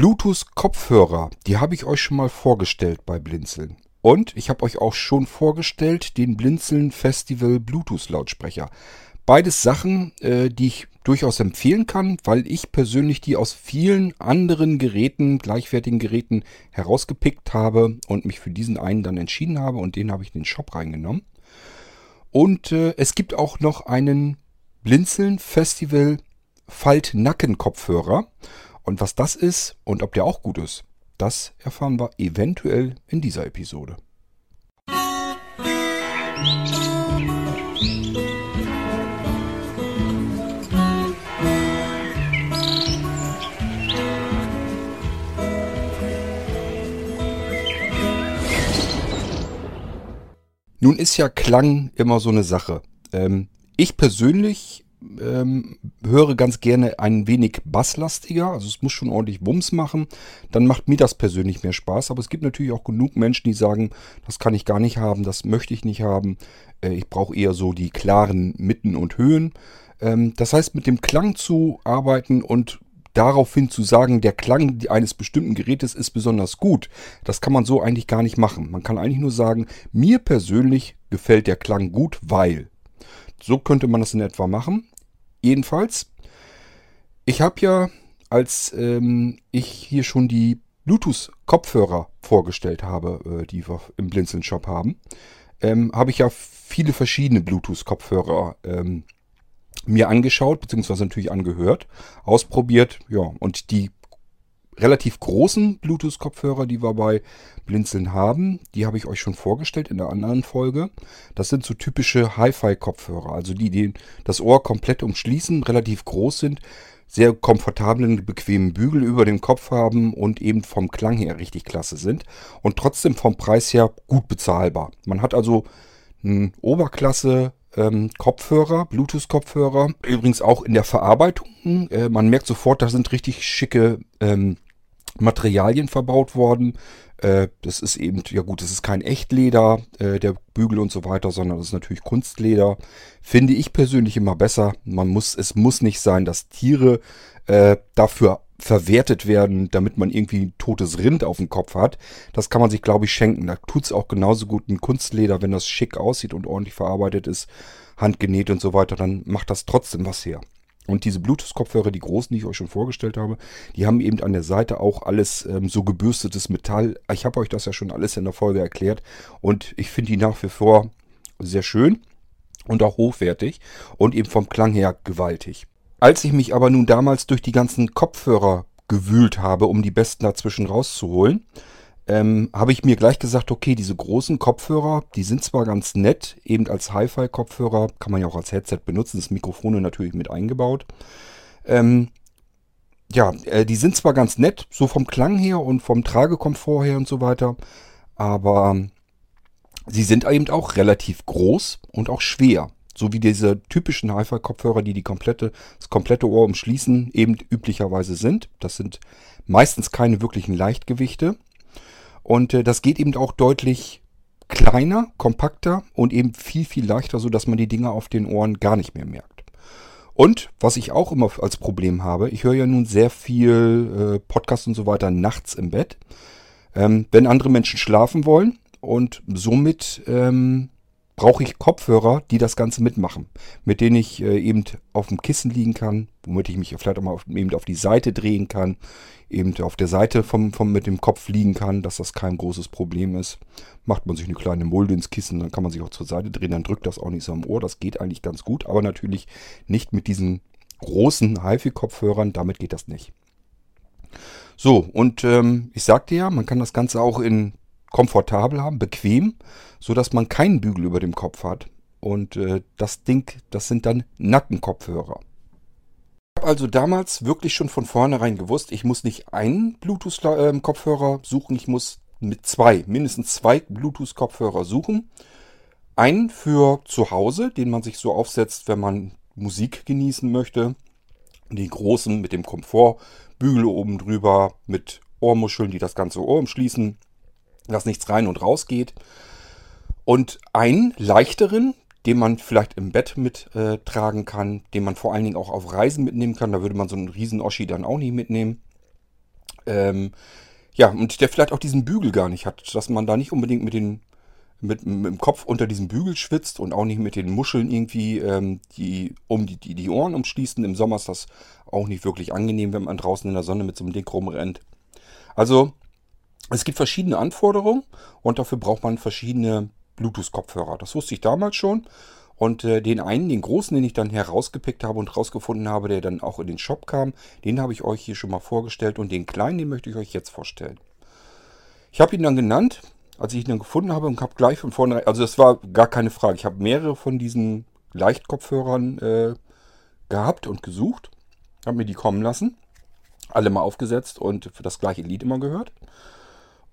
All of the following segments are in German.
Bluetooth-Kopfhörer, die habe ich euch schon mal vorgestellt bei Blinzeln. Und ich habe euch auch schon vorgestellt den Blinzeln Festival Bluetooth-Lautsprecher. Beides Sachen, äh, die ich durchaus empfehlen kann, weil ich persönlich die aus vielen anderen Geräten, gleichwertigen Geräten herausgepickt habe und mich für diesen einen dann entschieden habe und den habe ich in den Shop reingenommen. Und äh, es gibt auch noch einen Blinzeln Festival Faltnacken-Kopfhörer. Und was das ist und ob der auch gut ist, das erfahren wir eventuell in dieser Episode. Nun ist ja Klang immer so eine Sache. Ähm, ich persönlich ähm, höre ganz gerne ein wenig basslastiger. Also es muss schon ordentlich Wumms machen. Dann macht mir das persönlich mehr Spaß. Aber es gibt natürlich auch genug Menschen, die sagen, das kann ich gar nicht haben, das möchte ich nicht haben. Äh, ich brauche eher so die klaren Mitten und Höhen. Ähm, das heißt, mit dem Klang zu arbeiten und daraufhin zu sagen, der Klang eines bestimmten Gerätes ist besonders gut, das kann man so eigentlich gar nicht machen. Man kann eigentlich nur sagen, mir persönlich gefällt der Klang gut, weil. So könnte man das in etwa machen. Jedenfalls, ich habe ja, als ähm, ich hier schon die Bluetooth-Kopfhörer vorgestellt habe, äh, die wir im Blinzeln-Shop haben, ähm, habe ich ja viele verschiedene Bluetooth-Kopfhörer ähm, mir angeschaut, beziehungsweise natürlich angehört, ausprobiert, ja, und die relativ großen Bluetooth-Kopfhörer, die wir bei Blinzeln haben, die habe ich euch schon vorgestellt in der anderen Folge. Das sind so typische Hi-Fi-Kopfhörer, also die, die das Ohr komplett umschließen, relativ groß sind, sehr komfortablen, bequemen Bügel über dem Kopf haben und eben vom Klang her richtig klasse sind und trotzdem vom Preis her gut bezahlbar. Man hat also einen Oberklasse ähm, Kopfhörer, Bluetooth-Kopfhörer. Übrigens auch in der Verarbeitung. Äh, man merkt sofort, da sind richtig schicke ähm, Materialien verbaut worden. Äh, das ist eben, ja gut, das ist kein Echtleder, äh, der Bügel und so weiter, sondern das ist natürlich Kunstleder. Finde ich persönlich immer besser. Man muss, es muss nicht sein, dass Tiere äh, dafür verwertet werden, damit man irgendwie ein totes Rind auf dem Kopf hat. Das kann man sich, glaube ich, schenken. Da tut es auch genauso gut ein Kunstleder, wenn das schick aussieht und ordentlich verarbeitet ist, handgenäht und so weiter, dann macht das trotzdem was her. Und diese Bluetooth-Kopfhörer, die großen, die ich euch schon vorgestellt habe, die haben eben an der Seite auch alles ähm, so gebürstetes Metall. Ich habe euch das ja schon alles in der Folge erklärt und ich finde die nach wie vor sehr schön und auch hochwertig und eben vom Klang her gewaltig. Als ich mich aber nun damals durch die ganzen Kopfhörer gewühlt habe, um die besten dazwischen rauszuholen, ähm, habe ich mir gleich gesagt, okay, diese großen Kopfhörer, die sind zwar ganz nett, eben als Hi-Fi-Kopfhörer, kann man ja auch als Headset benutzen, das Mikrofon natürlich mit eingebaut. Ähm, ja, äh, die sind zwar ganz nett, so vom Klang her und vom Tragekomfort her und so weiter, aber sie sind eben auch relativ groß und auch schwer. So wie diese typischen Hi-Fi-Kopfhörer, die, die komplette, das komplette Ohr umschließen, eben üblicherweise sind. Das sind meistens keine wirklichen Leichtgewichte. Und äh, das geht eben auch deutlich kleiner, kompakter und eben viel, viel leichter, sodass man die Dinger auf den Ohren gar nicht mehr merkt. Und was ich auch immer als Problem habe, ich höre ja nun sehr viel äh, Podcast und so weiter nachts im Bett. Ähm, wenn andere Menschen schlafen wollen und somit ähm, brauche ich Kopfhörer, die das Ganze mitmachen, mit denen ich äh, eben auf dem Kissen liegen kann, womit ich mich vielleicht auch mal auf, eben auf die Seite drehen kann, eben auf der Seite vom, vom, mit dem Kopf liegen kann, dass das kein großes Problem ist. Macht man sich eine kleine Mulde ins Kissen, dann kann man sich auch zur Seite drehen, dann drückt das auch nicht so am Ohr, das geht eigentlich ganz gut, aber natürlich nicht mit diesen großen HiFi-Kopfhörern, damit geht das nicht. So, und ähm, ich sagte ja, man kann das Ganze auch in komfortabel haben, bequem, so dass man keinen Bügel über dem Kopf hat. Und äh, das Ding, das sind dann Nackenkopfhörer. Ich habe also damals wirklich schon von vornherein gewusst, ich muss nicht einen Bluetooth-Kopfhörer suchen, ich muss mit zwei, mindestens zwei Bluetooth-Kopfhörer suchen. Einen für zu Hause, den man sich so aufsetzt, wenn man Musik genießen möchte. Die großen mit dem Komfortbügel oben drüber, mit Ohrmuscheln, die das ganze Ohr umschließen dass nichts rein und raus geht. Und einen leichteren, den man vielleicht im Bett mittragen äh, kann, den man vor allen Dingen auch auf Reisen mitnehmen kann. Da würde man so einen riesen Oschi dann auch nicht mitnehmen. Ähm, ja, und der vielleicht auch diesen Bügel gar nicht hat, dass man da nicht unbedingt mit, den, mit, mit dem Kopf unter diesem Bügel schwitzt und auch nicht mit den Muscheln irgendwie ähm, die, um die, die, die Ohren umschließen. Im Sommer ist das auch nicht wirklich angenehm, wenn man draußen in der Sonne mit so einem Ding rumrennt. Also, es gibt verschiedene Anforderungen und dafür braucht man verschiedene Bluetooth-Kopfhörer. Das wusste ich damals schon. Und äh, den einen, den großen, den ich dann herausgepickt habe und herausgefunden habe, der dann auch in den Shop kam, den habe ich euch hier schon mal vorgestellt. Und den kleinen, den möchte ich euch jetzt vorstellen. Ich habe ihn dann genannt, als ich ihn dann gefunden habe und habe gleich von vornherein, also das war gar keine Frage. Ich habe mehrere von diesen Leichtkopfhörern äh, gehabt und gesucht. Habe mir die kommen lassen. Alle mal aufgesetzt und für das gleiche Lied immer gehört.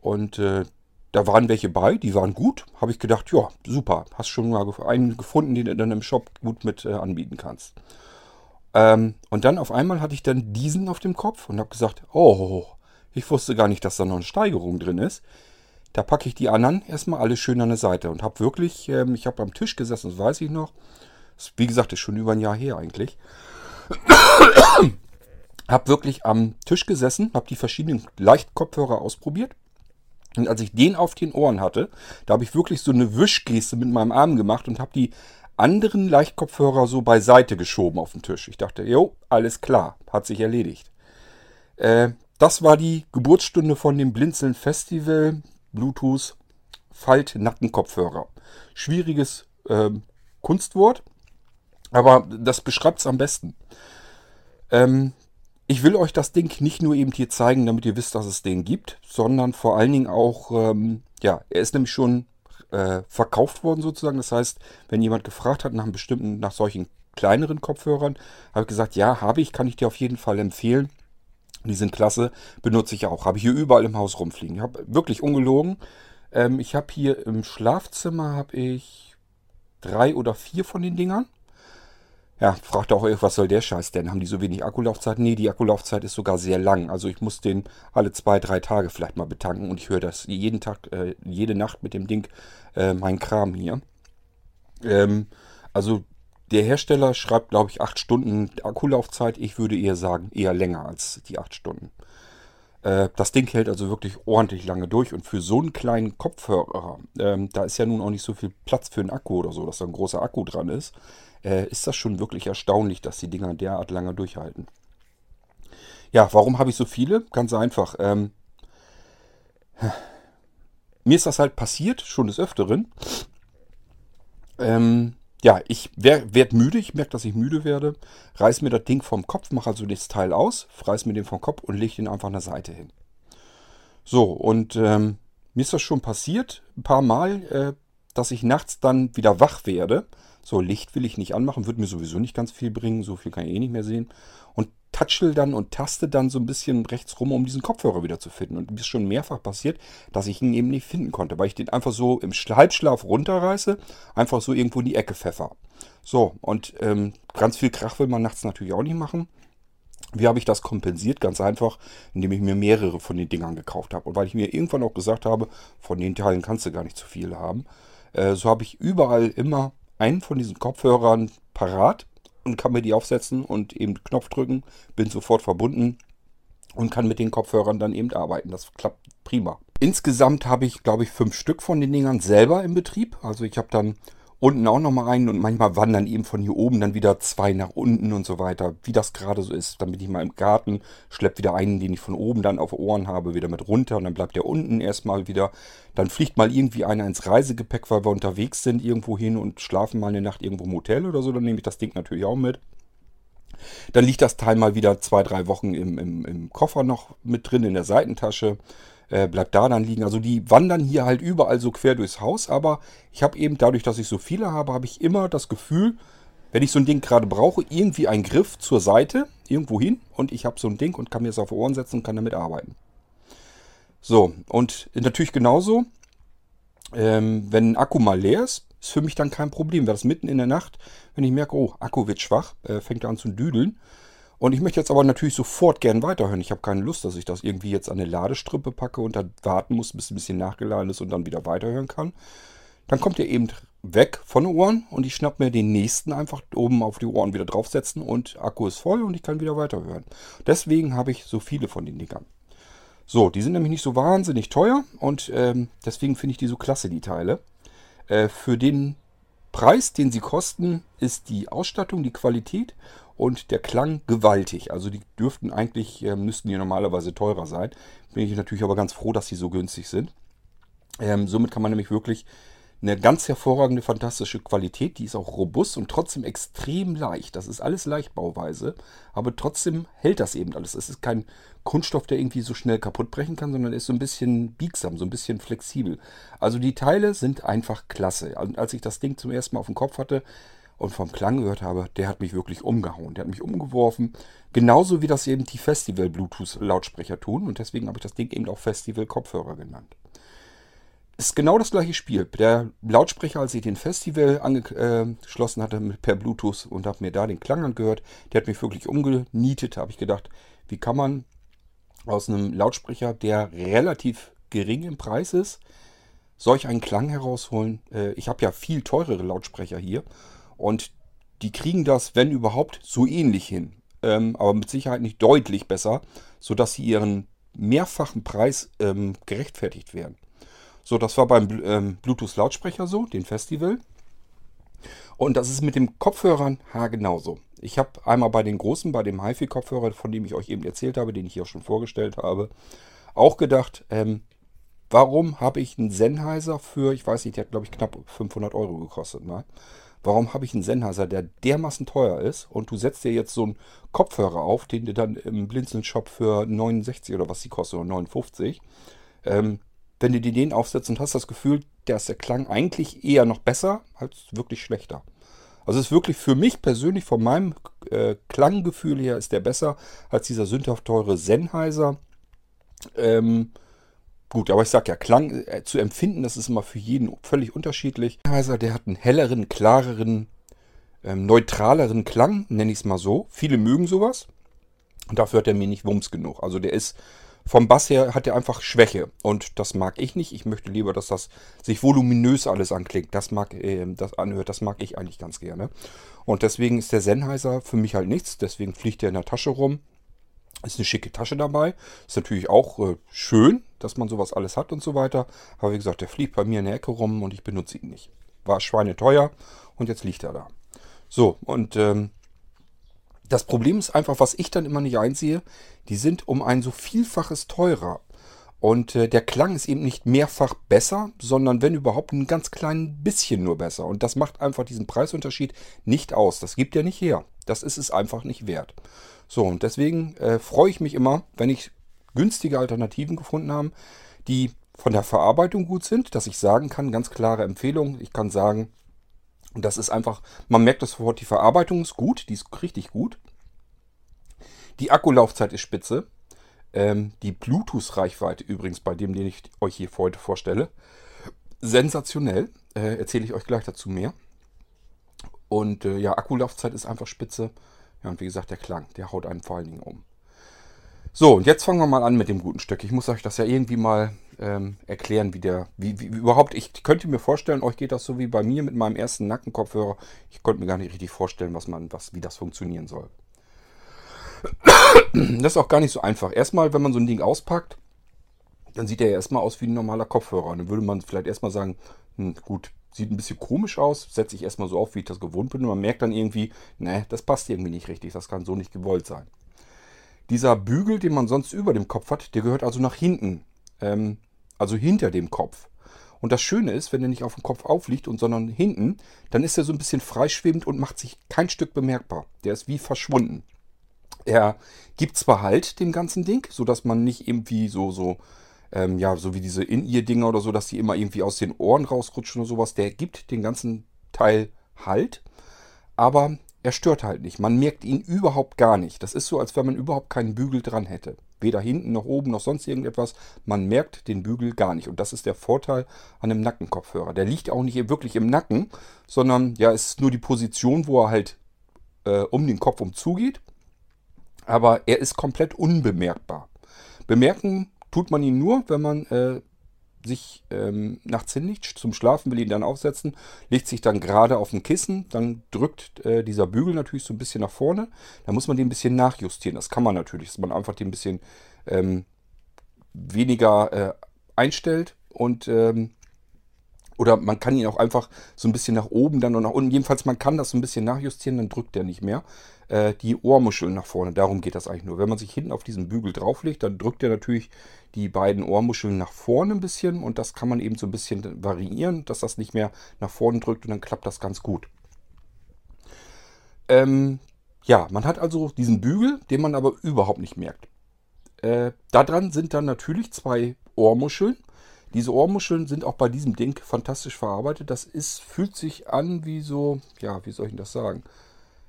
Und äh, da waren welche bei, die waren gut. Habe ich gedacht, ja, super. Hast schon mal einen gefunden, den du dann im Shop gut mit äh, anbieten kannst. Ähm, und dann auf einmal hatte ich dann diesen auf dem Kopf und habe gesagt, oh, ich wusste gar nicht, dass da noch eine Steigerung drin ist. Da packe ich die anderen erstmal alle schön an der Seite und habe wirklich, ähm, ich habe am Tisch gesessen, das weiß ich noch. Das, wie gesagt, ist schon über ein Jahr her eigentlich. habe wirklich am Tisch gesessen, habe die verschiedenen Leichtkopfhörer ausprobiert und als ich den auf den Ohren hatte, da habe ich wirklich so eine Wischgeste mit meinem Arm gemacht und habe die anderen Leichtkopfhörer so beiseite geschoben auf den Tisch. Ich dachte, jo, alles klar, hat sich erledigt. Äh, das war die Geburtsstunde von dem Blinzeln Festival Bluetooth Falt Nackenkopfhörer. Schwieriges äh, Kunstwort, aber das beschreibt es am besten. Ähm, ich will euch das Ding nicht nur eben hier zeigen, damit ihr wisst, dass es den gibt, sondern vor allen Dingen auch, ähm, ja, er ist nämlich schon äh, verkauft worden sozusagen. Das heißt, wenn jemand gefragt hat nach einem bestimmten, nach solchen kleineren Kopfhörern, habe ich gesagt, ja, habe ich, kann ich dir auf jeden Fall empfehlen. Die sind klasse, benutze ich auch. Habe ich hier überall im Haus rumfliegen. Ich habe wirklich ungelogen. Ähm, ich habe hier im Schlafzimmer habe ich drei oder vier von den Dingern. Ja, fragt auch, was soll der Scheiß denn? Haben die so wenig Akkulaufzeit? Nee, die Akkulaufzeit ist sogar sehr lang. Also ich muss den alle zwei, drei Tage vielleicht mal betanken und ich höre das jeden Tag, äh, jede Nacht mit dem Ding, äh, mein Kram hier. Ähm, also der Hersteller schreibt, glaube ich, acht Stunden Akkulaufzeit. Ich würde eher sagen, eher länger als die acht Stunden. Äh, das Ding hält also wirklich ordentlich lange durch und für so einen kleinen Kopfhörer, ähm, da ist ja nun auch nicht so viel Platz für einen Akku oder so, dass da ein großer Akku dran ist äh, ist das schon wirklich erstaunlich, dass die Dinger derart lange durchhalten. Ja, warum habe ich so viele? Ganz einfach. Ähm, mir ist das halt passiert, schon des Öfteren. Ähm, ja, ich werde werd müde, ich merke, dass ich müde werde, reiß mir das Ding vom Kopf, mache also das Teil aus, reiß mir den vom Kopf und lege den einfach an der Seite hin. So, und ähm, mir ist das schon passiert, ein paar Mal, äh, dass ich nachts dann wieder wach werde so, Licht will ich nicht anmachen, wird mir sowieso nicht ganz viel bringen, so viel kann ich eh nicht mehr sehen. Und touchel dann und taste dann so ein bisschen rechts rum, um diesen Kopfhörer wieder zu finden. Und mir ist schon mehrfach passiert, dass ich ihn eben nicht finden konnte, weil ich den einfach so im Halbschlaf runterreiße, einfach so irgendwo in die Ecke pfeffer. So, und ähm, ganz viel Krach will man nachts natürlich auch nicht machen. Wie habe ich das kompensiert? Ganz einfach, indem ich mir mehrere von den Dingern gekauft habe. Und weil ich mir irgendwann auch gesagt habe, von den Teilen kannst du gar nicht zu viel haben, äh, so habe ich überall immer einen von diesen Kopfhörern parat und kann mir die aufsetzen und eben Knopf drücken, bin sofort verbunden und kann mit den Kopfhörern dann eben arbeiten. Das klappt prima. Insgesamt habe ich, glaube ich, fünf Stück von den Dingern selber im Betrieb. Also ich habe dann unten auch nochmal einen und manchmal wandern eben von hier oben dann wieder zwei nach unten und so weiter, wie das gerade so ist. Dann bin ich mal im Garten, schlepp wieder einen, den ich von oben dann auf Ohren habe, wieder mit runter und dann bleibt der unten erstmal wieder. Dann fliegt mal irgendwie einer ins Reisegepäck, weil wir unterwegs sind irgendwo hin und schlafen mal eine Nacht irgendwo im Hotel oder so, dann nehme ich das Ding natürlich auch mit. Dann liegt das Teil mal wieder zwei, drei Wochen im, im, im Koffer noch mit drin in der Seitentasche äh, bleibt da dann liegen. Also die wandern hier halt überall so quer durchs Haus, aber ich habe eben dadurch, dass ich so viele habe, habe ich immer das Gefühl, wenn ich so ein Ding gerade brauche, irgendwie einen Griff zur Seite, irgendwo hin und ich habe so ein Ding und kann mir das auf Ohren setzen und kann damit arbeiten. So, und natürlich genauso, ähm, wenn ein Akku mal leer ist, ist für mich dann kein Problem. Wäre das mitten in der Nacht, wenn ich merke, oh, Akku wird schwach, äh, fängt an zu düdeln, und ich möchte jetzt aber natürlich sofort gern weiterhören. Ich habe keine Lust, dass ich das irgendwie jetzt an eine Ladestrippe packe und dann warten muss, bis ein bisschen nachgeladen ist und dann wieder weiterhören kann. Dann kommt er eben weg von den Ohren und ich schnapp mir den nächsten einfach oben auf die Ohren wieder draufsetzen und Akku ist voll und ich kann wieder weiterhören. Deswegen habe ich so viele von den Dingern. So, die sind nämlich nicht so wahnsinnig teuer und ähm, deswegen finde ich die so klasse, die Teile. Äh, für den Preis, den sie kosten, ist die Ausstattung, die Qualität und der Klang gewaltig. Also die dürften eigentlich, äh, müssten die normalerweise teurer sein. Bin ich natürlich aber ganz froh, dass sie so günstig sind. Ähm, somit kann man nämlich wirklich eine ganz hervorragende, fantastische Qualität. Die ist auch robust und trotzdem extrem leicht. Das ist alles Leichtbauweise, aber trotzdem hält das eben alles. Es ist kein Kunststoff, der irgendwie so schnell kaputt brechen kann, sondern ist so ein bisschen biegsam, so ein bisschen flexibel. Also die Teile sind einfach klasse. Und als ich das Ding zum ersten Mal auf dem Kopf hatte und vom Klang gehört habe, der hat mich wirklich umgehauen. Der hat mich umgeworfen. Genauso wie das eben die Festival-Bluetooth-Lautsprecher tun. Und deswegen habe ich das Ding eben auch Festival-Kopfhörer genannt ist genau das gleiche Spiel. Der Lautsprecher, als ich den Festival angeschlossen hatte per Bluetooth und habe mir da den Klang angehört, der hat mich wirklich umgenietet. Da habe ich gedacht, wie kann man aus einem Lautsprecher, der relativ gering im Preis ist, solch einen Klang herausholen? Äh, ich habe ja viel teurere Lautsprecher hier und die kriegen das, wenn überhaupt, so ähnlich hin. Ähm, aber mit Sicherheit nicht deutlich besser, sodass sie ihren mehrfachen Preis ähm, gerechtfertigt werden. So, das war beim ähm, Bluetooth-Lautsprecher so, den Festival. Und das ist mit den Kopfhörern genauso. Ich habe einmal bei den großen, bei dem HiFi-Kopfhörer, von dem ich euch eben erzählt habe, den ich hier schon vorgestellt habe, auch gedacht, ähm, warum habe ich einen Sennheiser für, ich weiß nicht, der hat glaube ich knapp 500 Euro gekostet, ne? Warum habe ich einen Sennheiser, der dermaßen teuer ist und du setzt dir jetzt so einen Kopfhörer auf, den du dann im Blinzeln-Shop für 69 oder was die kostet, oder 59, ähm, wenn du dir den aufsetzt und hast das Gefühl, da ist der Klang eigentlich eher noch besser als wirklich schlechter. Also ist wirklich für mich persönlich, von meinem äh, Klanggefühl her, ist der besser als dieser sündhaft teure Sennheiser. Ähm, gut, aber ich sage ja, Klang äh, zu empfinden, das ist immer für jeden völlig unterschiedlich. Sennheiser, der hat einen helleren, klareren, ähm, neutraleren Klang, nenne ich es mal so. Viele mögen sowas. Und dafür hat er mir nicht Wumms genug. Also der ist vom Bass her hat er einfach Schwäche und das mag ich nicht. Ich möchte lieber, dass das sich voluminös alles anklingt. Das mag äh, das anhört, das mag ich eigentlich ganz gerne. Und deswegen ist der Sennheiser für mich halt nichts. Deswegen fliegt er in der Tasche rum. Ist eine schicke Tasche dabei. Ist natürlich auch äh, schön, dass man sowas alles hat und so weiter. Aber wie gesagt, der fliegt bei mir in der Ecke rum und ich benutze ihn nicht. War schweineteuer und jetzt liegt er da. So, und ähm, das Problem ist einfach, was ich dann immer nicht einsehe, die sind um ein so Vielfaches teurer. Und äh, der Klang ist eben nicht mehrfach besser, sondern wenn überhaupt ein ganz klein bisschen nur besser. Und das macht einfach diesen Preisunterschied nicht aus. Das gibt er nicht her. Das ist es einfach nicht wert. So, und deswegen äh, freue ich mich immer, wenn ich günstige Alternativen gefunden habe, die von der Verarbeitung gut sind, dass ich sagen kann, ganz klare Empfehlung. Ich kann sagen, und das ist einfach, man merkt das sofort, die Verarbeitung ist gut, die ist richtig gut. Die Akkulaufzeit ist spitze. Ähm, die Bluetooth-Reichweite übrigens bei dem, den ich euch hier heute vorstelle, sensationell. Äh, Erzähle ich euch gleich dazu mehr. Und äh, ja, Akkulaufzeit ist einfach spitze. Ja, und wie gesagt, der Klang, der haut einen vor allen Dingen um. So, und jetzt fangen wir mal an mit dem guten Stück. Ich muss euch das ja irgendwie mal ähm, erklären, wie der, wie, wie, überhaupt, ich könnte mir vorstellen, euch geht das so wie bei mir mit meinem ersten Nackenkopfhörer. Ich konnte mir gar nicht richtig vorstellen, was man, was, wie das funktionieren soll. Das ist auch gar nicht so einfach. Erstmal, wenn man so ein Ding auspackt, dann sieht er erstmal aus wie ein normaler Kopfhörer. dann würde man vielleicht erstmal sagen, hm, gut, sieht ein bisschen komisch aus, setze ich erstmal so auf, wie ich das gewohnt bin. Und man merkt dann irgendwie, ne, das passt irgendwie nicht richtig, das kann so nicht gewollt sein. Dieser Bügel, den man sonst über dem Kopf hat, der gehört also nach hinten. Ähm, also hinter dem Kopf. Und das Schöne ist, wenn er nicht auf dem Kopf aufliegt, und sondern hinten, dann ist er so ein bisschen freischwebend und macht sich kein Stück bemerkbar. Der ist wie verschwunden. Er gibt zwar Halt dem ganzen Ding, sodass man nicht irgendwie so, so, ähm, ja, so wie diese In-Ear-Dinger oder so, dass die immer irgendwie aus den Ohren rausrutschen oder sowas. Der gibt den ganzen Teil Halt, aber er stört halt nicht. Man merkt ihn überhaupt gar nicht. Das ist so, als wenn man überhaupt keinen Bügel dran hätte. Weder hinten noch oben noch sonst irgendetwas. Man merkt den Bügel gar nicht. Und das ist der Vorteil an einem Nackenkopfhörer. Der liegt auch nicht wirklich im Nacken, sondern ja, es ist nur die Position, wo er halt äh, um den Kopf umzugeht. Aber er ist komplett unbemerkbar. Bemerken tut man ihn nur, wenn man äh, sich ähm, nachts hinlegt, zum Schlafen will ihn dann aufsetzen, legt sich dann gerade auf ein Kissen, dann drückt äh, dieser Bügel natürlich so ein bisschen nach vorne. Da muss man den ein bisschen nachjustieren. Das kann man natürlich, dass man einfach den ein bisschen ähm, weniger äh, einstellt und ähm, oder man kann ihn auch einfach so ein bisschen nach oben dann und nach unten. Jedenfalls, man kann das so ein bisschen nachjustieren, dann drückt er nicht mehr. Äh, die Ohrmuscheln nach vorne, darum geht das eigentlich nur. Wenn man sich hinten auf diesen Bügel drauflegt, dann drückt er natürlich die beiden Ohrmuscheln nach vorne ein bisschen und das kann man eben so ein bisschen variieren, dass das nicht mehr nach vorne drückt und dann klappt das ganz gut. Ähm, ja, man hat also diesen Bügel, den man aber überhaupt nicht merkt. Äh, daran sind dann natürlich zwei Ohrmuscheln. Diese Ohrmuscheln sind auch bei diesem Ding fantastisch verarbeitet. Das ist, fühlt sich an wie so, ja, wie soll ich das sagen?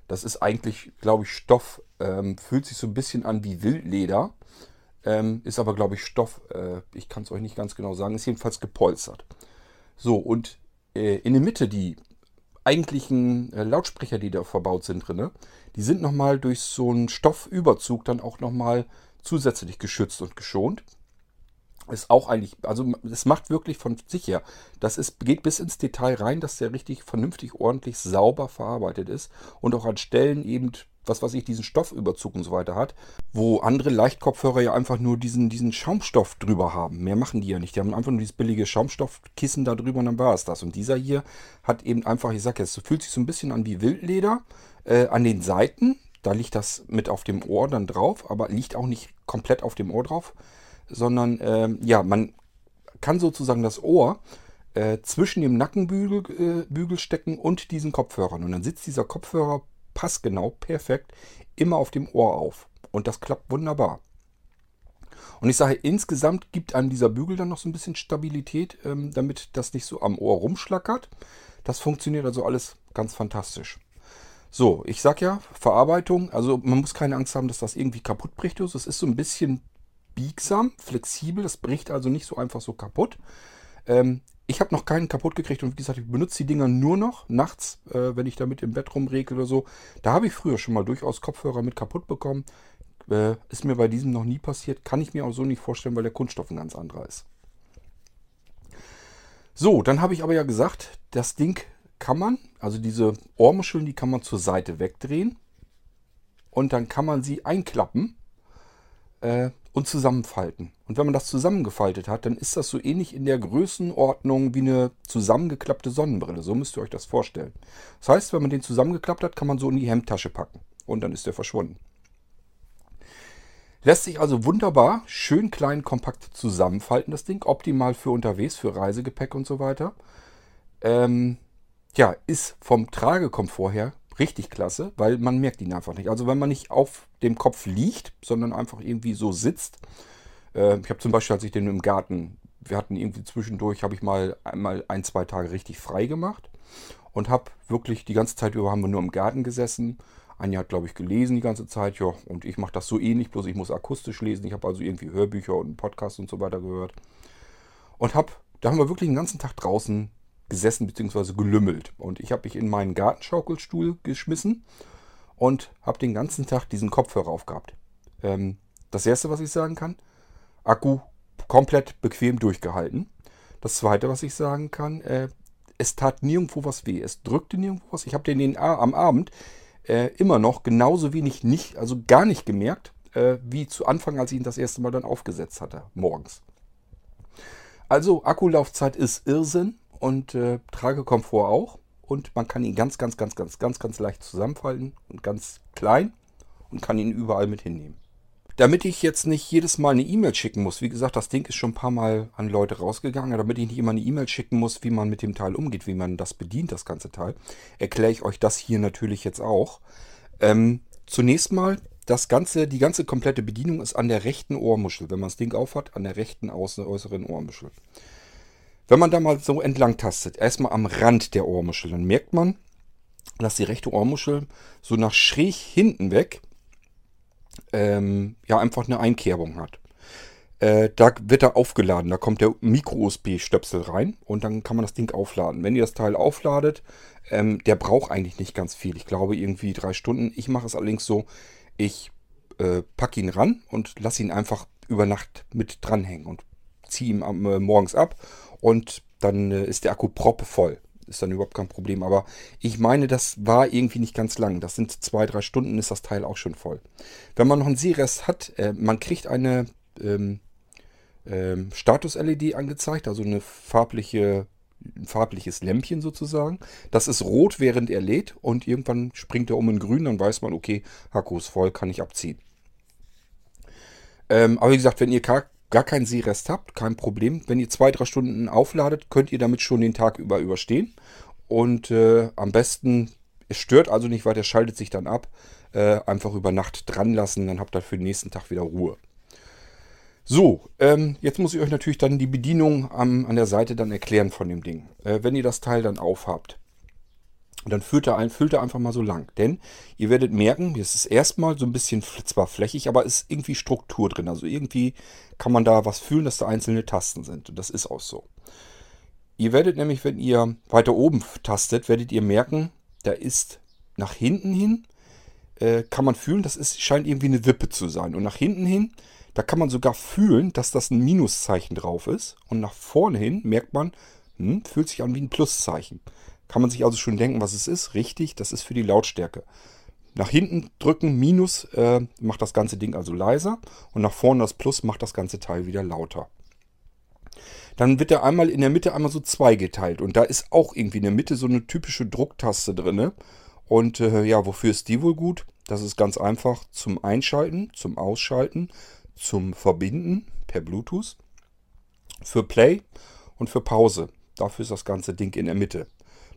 Das ist eigentlich, glaube ich, Stoff. Ähm, fühlt sich so ein bisschen an wie Wildleder. Ähm, ist aber, glaube ich, Stoff. Äh, ich kann es euch nicht ganz genau sagen. Ist jedenfalls gepolstert. So, und äh, in der Mitte die eigentlichen äh, Lautsprecher, die da verbaut sind drin, die sind nochmal durch so einen Stoffüberzug dann auch nochmal zusätzlich geschützt und geschont. Ist auch eigentlich, also es macht wirklich von sich her, das ist, geht bis ins Detail rein, dass der richtig vernünftig, ordentlich, sauber verarbeitet ist und auch an Stellen eben was weiß ich, diesen Stoffüberzug und so weiter hat, wo andere Leichtkopfhörer ja einfach nur diesen, diesen Schaumstoff drüber haben. Mehr machen die ja nicht. Die haben einfach nur dieses billige Schaumstoffkissen da drüber und dann war es das. Und dieser hier hat eben einfach, ich sag jetzt, fühlt sich so ein bisschen an wie Wildleder. Äh, an den Seiten, da liegt das mit auf dem Ohr dann drauf, aber liegt auch nicht komplett auf dem Ohr drauf, sondern äh, ja, man kann sozusagen das Ohr äh, zwischen dem Nackenbügel äh, Bügel stecken und diesen Kopfhörern. Und dann sitzt dieser Kopfhörer passgenau, perfekt, immer auf dem Ohr auf. Und das klappt wunderbar. Und ich sage, insgesamt gibt einem dieser Bügel dann noch so ein bisschen Stabilität, ähm, damit das nicht so am Ohr rumschlackert. Das funktioniert also alles ganz fantastisch. So, ich sag ja, Verarbeitung, also man muss keine Angst haben, dass das irgendwie kaputt bricht. Es ist so ein bisschen biegsam, flexibel, das bricht also nicht so einfach so kaputt. Ähm, ich habe noch keinen kaputt gekriegt und wie gesagt, ich benutze die Dinger nur noch nachts, äh, wenn ich damit im Bett rumregle oder so. Da habe ich früher schon mal durchaus Kopfhörer mit kaputt bekommen. Äh, ist mir bei diesem noch nie passiert. Kann ich mir auch so nicht vorstellen, weil der Kunststoff ein ganz anderer ist. So, dann habe ich aber ja gesagt, das Ding kann man, also diese Ohrmuscheln, die kann man zur Seite wegdrehen. Und dann kann man sie einklappen äh, und zusammenfalten. Und wenn man das zusammengefaltet hat, dann ist das so ähnlich in der Größenordnung wie eine zusammengeklappte Sonnenbrille. So müsst ihr euch das vorstellen. Das heißt, wenn man den zusammengeklappt hat, kann man so in die Hemdtasche packen. Und dann ist der verschwunden. Lässt sich also wunderbar, schön klein, kompakt zusammenfalten, das Ding. Optimal für unterwegs, für Reisegepäck und so weiter. Ähm, ja, ist vom Tragekomfort her richtig klasse, weil man merkt ihn einfach nicht. Also wenn man nicht auf dem Kopf liegt, sondern einfach irgendwie so sitzt. Äh, ich habe zum Beispiel, als ich den im Garten, wir hatten irgendwie zwischendurch, habe ich mal einmal ein, zwei Tage richtig frei gemacht und habe wirklich die ganze Zeit über haben wir nur im Garten gesessen. Anja hat, glaube ich, gelesen die ganze Zeit, ja, und ich mache das so ähnlich, bloß ich muss akustisch lesen. Ich habe also irgendwie Hörbücher und Podcasts und so weiter gehört. Und habe, da haben wir wirklich den ganzen Tag draußen gesessen bzw. gelümmelt. Und ich habe mich in meinen Gartenschaukelstuhl geschmissen und habe den ganzen Tag diesen Kopfhörer aufgehabt. Ähm, das erste, was ich sagen kann, Akku komplett bequem durchgehalten. Das zweite, was ich sagen kann, äh, es tat nirgendwo was weh. Es drückte nirgendwo was. Ich habe den, den am Abend äh, immer noch genauso wenig nicht, also gar nicht gemerkt, äh, wie zu Anfang, als ich ihn das erste Mal dann aufgesetzt hatte, morgens. Also Akkulaufzeit ist Irrsinn und äh, Tragekomfort auch. Und man kann ihn ganz, ganz, ganz, ganz, ganz, ganz leicht zusammenfalten und ganz klein und kann ihn überall mit hinnehmen. Damit ich jetzt nicht jedes Mal eine E-Mail schicken muss, wie gesagt, das Ding ist schon ein paar Mal an Leute rausgegangen, damit ich nicht immer eine E-Mail schicken muss, wie man mit dem Teil umgeht, wie man das bedient, das ganze Teil, erkläre ich euch das hier natürlich jetzt auch. Ähm, zunächst mal, das ganze, die ganze komplette Bedienung ist an der rechten Ohrmuschel, wenn man das Ding aufhat, an der rechten äußeren Ohrmuschel. Wenn man da mal so entlang tastet, erstmal am Rand der Ohrmuschel, dann merkt man, dass die rechte Ohrmuschel so nach schräg hinten weg ähm, ja einfach eine Einkerbung hat. Äh, da wird er aufgeladen, da kommt der Micro-USB-Stöpsel rein und dann kann man das Ding aufladen. Wenn ihr das Teil aufladet, ähm, der braucht eigentlich nicht ganz viel. Ich glaube irgendwie drei Stunden. Ich mache es allerdings so, ich äh, packe ihn ran und lasse ihn einfach über Nacht mit dranhängen und ziehe ihn äh, morgens ab und dann äh, ist der Akku proppevoll. Ist dann überhaupt kein Problem. Aber ich meine, das war irgendwie nicht ganz lang. Das sind zwei, drei Stunden, ist das Teil auch schon voll. Wenn man noch einen Seerest hat, äh, man kriegt eine ähm, ähm, Status-LED angezeigt, also eine farbliche, ein farbliches Lämpchen sozusagen. Das ist rot, während er lädt und irgendwann springt er um in grün, dann weiß man, okay, Akku ist voll, kann ich abziehen. Ähm, aber wie gesagt, wenn ihr gar, keinen Seerest habt, kein Problem. Wenn ihr zwei, drei Stunden aufladet, könnt ihr damit schon den Tag über überstehen. Und äh, am besten, es stört also nicht weiter, schaltet sich dann ab. Äh, einfach über Nacht dran lassen, dann habt ihr für den nächsten Tag wieder Ruhe. So, ähm, jetzt muss ich euch natürlich dann die Bedienung am, an der Seite dann erklären von dem Ding. Äh, wenn ihr das Teil dann aufhabt, dann füllt er, ein, füllt er einfach mal so lang. Denn ihr werdet merken, es ist erstmal so ein bisschen zwar flächig, aber ist irgendwie Struktur drin. Also irgendwie kann man da was fühlen, dass da einzelne Tasten sind. Und das ist auch so. Ihr werdet nämlich, wenn ihr weiter oben tastet, werdet ihr merken, da ist nach hinten hin, äh, kann man fühlen, das ist, scheint irgendwie eine Wippe zu sein. Und nach hinten hin, da kann man sogar fühlen, dass das ein Minuszeichen drauf ist. Und nach vorne hin merkt man, hm, fühlt sich an wie ein Pluszeichen. Kann man sich also schon denken, was es ist. Richtig, das ist für die Lautstärke. Nach hinten drücken, Minus äh, macht das ganze Ding also leiser. Und nach vorne das Plus macht das ganze Teil wieder lauter. Dann wird er einmal in der Mitte einmal so zweigeteilt. Und da ist auch irgendwie in der Mitte so eine typische Drucktaste drin. Und äh, ja, wofür ist die wohl gut? Das ist ganz einfach zum Einschalten, zum Ausschalten, zum Verbinden per Bluetooth, für Play und für Pause. Dafür ist das ganze Ding in der Mitte.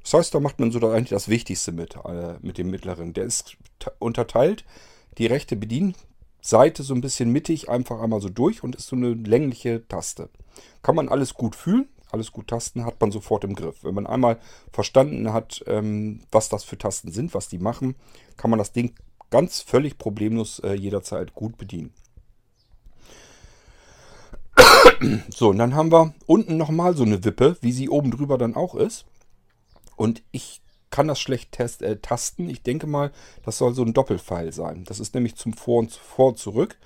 Das heißt, da macht man so eigentlich das Wichtigste mit, äh, mit dem mittleren. Der ist unterteilt, die rechte Bedienseite so ein bisschen mittig, einfach einmal so durch und ist so eine längliche Taste. Kann man alles gut fühlen, alles gut tasten, hat man sofort im Griff. Wenn man einmal verstanden hat, ähm, was das für Tasten sind, was die machen, kann man das Ding ganz völlig problemlos äh, jederzeit gut bedienen. So, und dann haben wir unten nochmal so eine Wippe, wie sie oben drüber dann auch ist. Und ich kann das schlecht test, äh, tasten. Ich denke mal, das soll so ein Doppelpfeil sein. Das ist nämlich zum Vor und, Vor und zurück.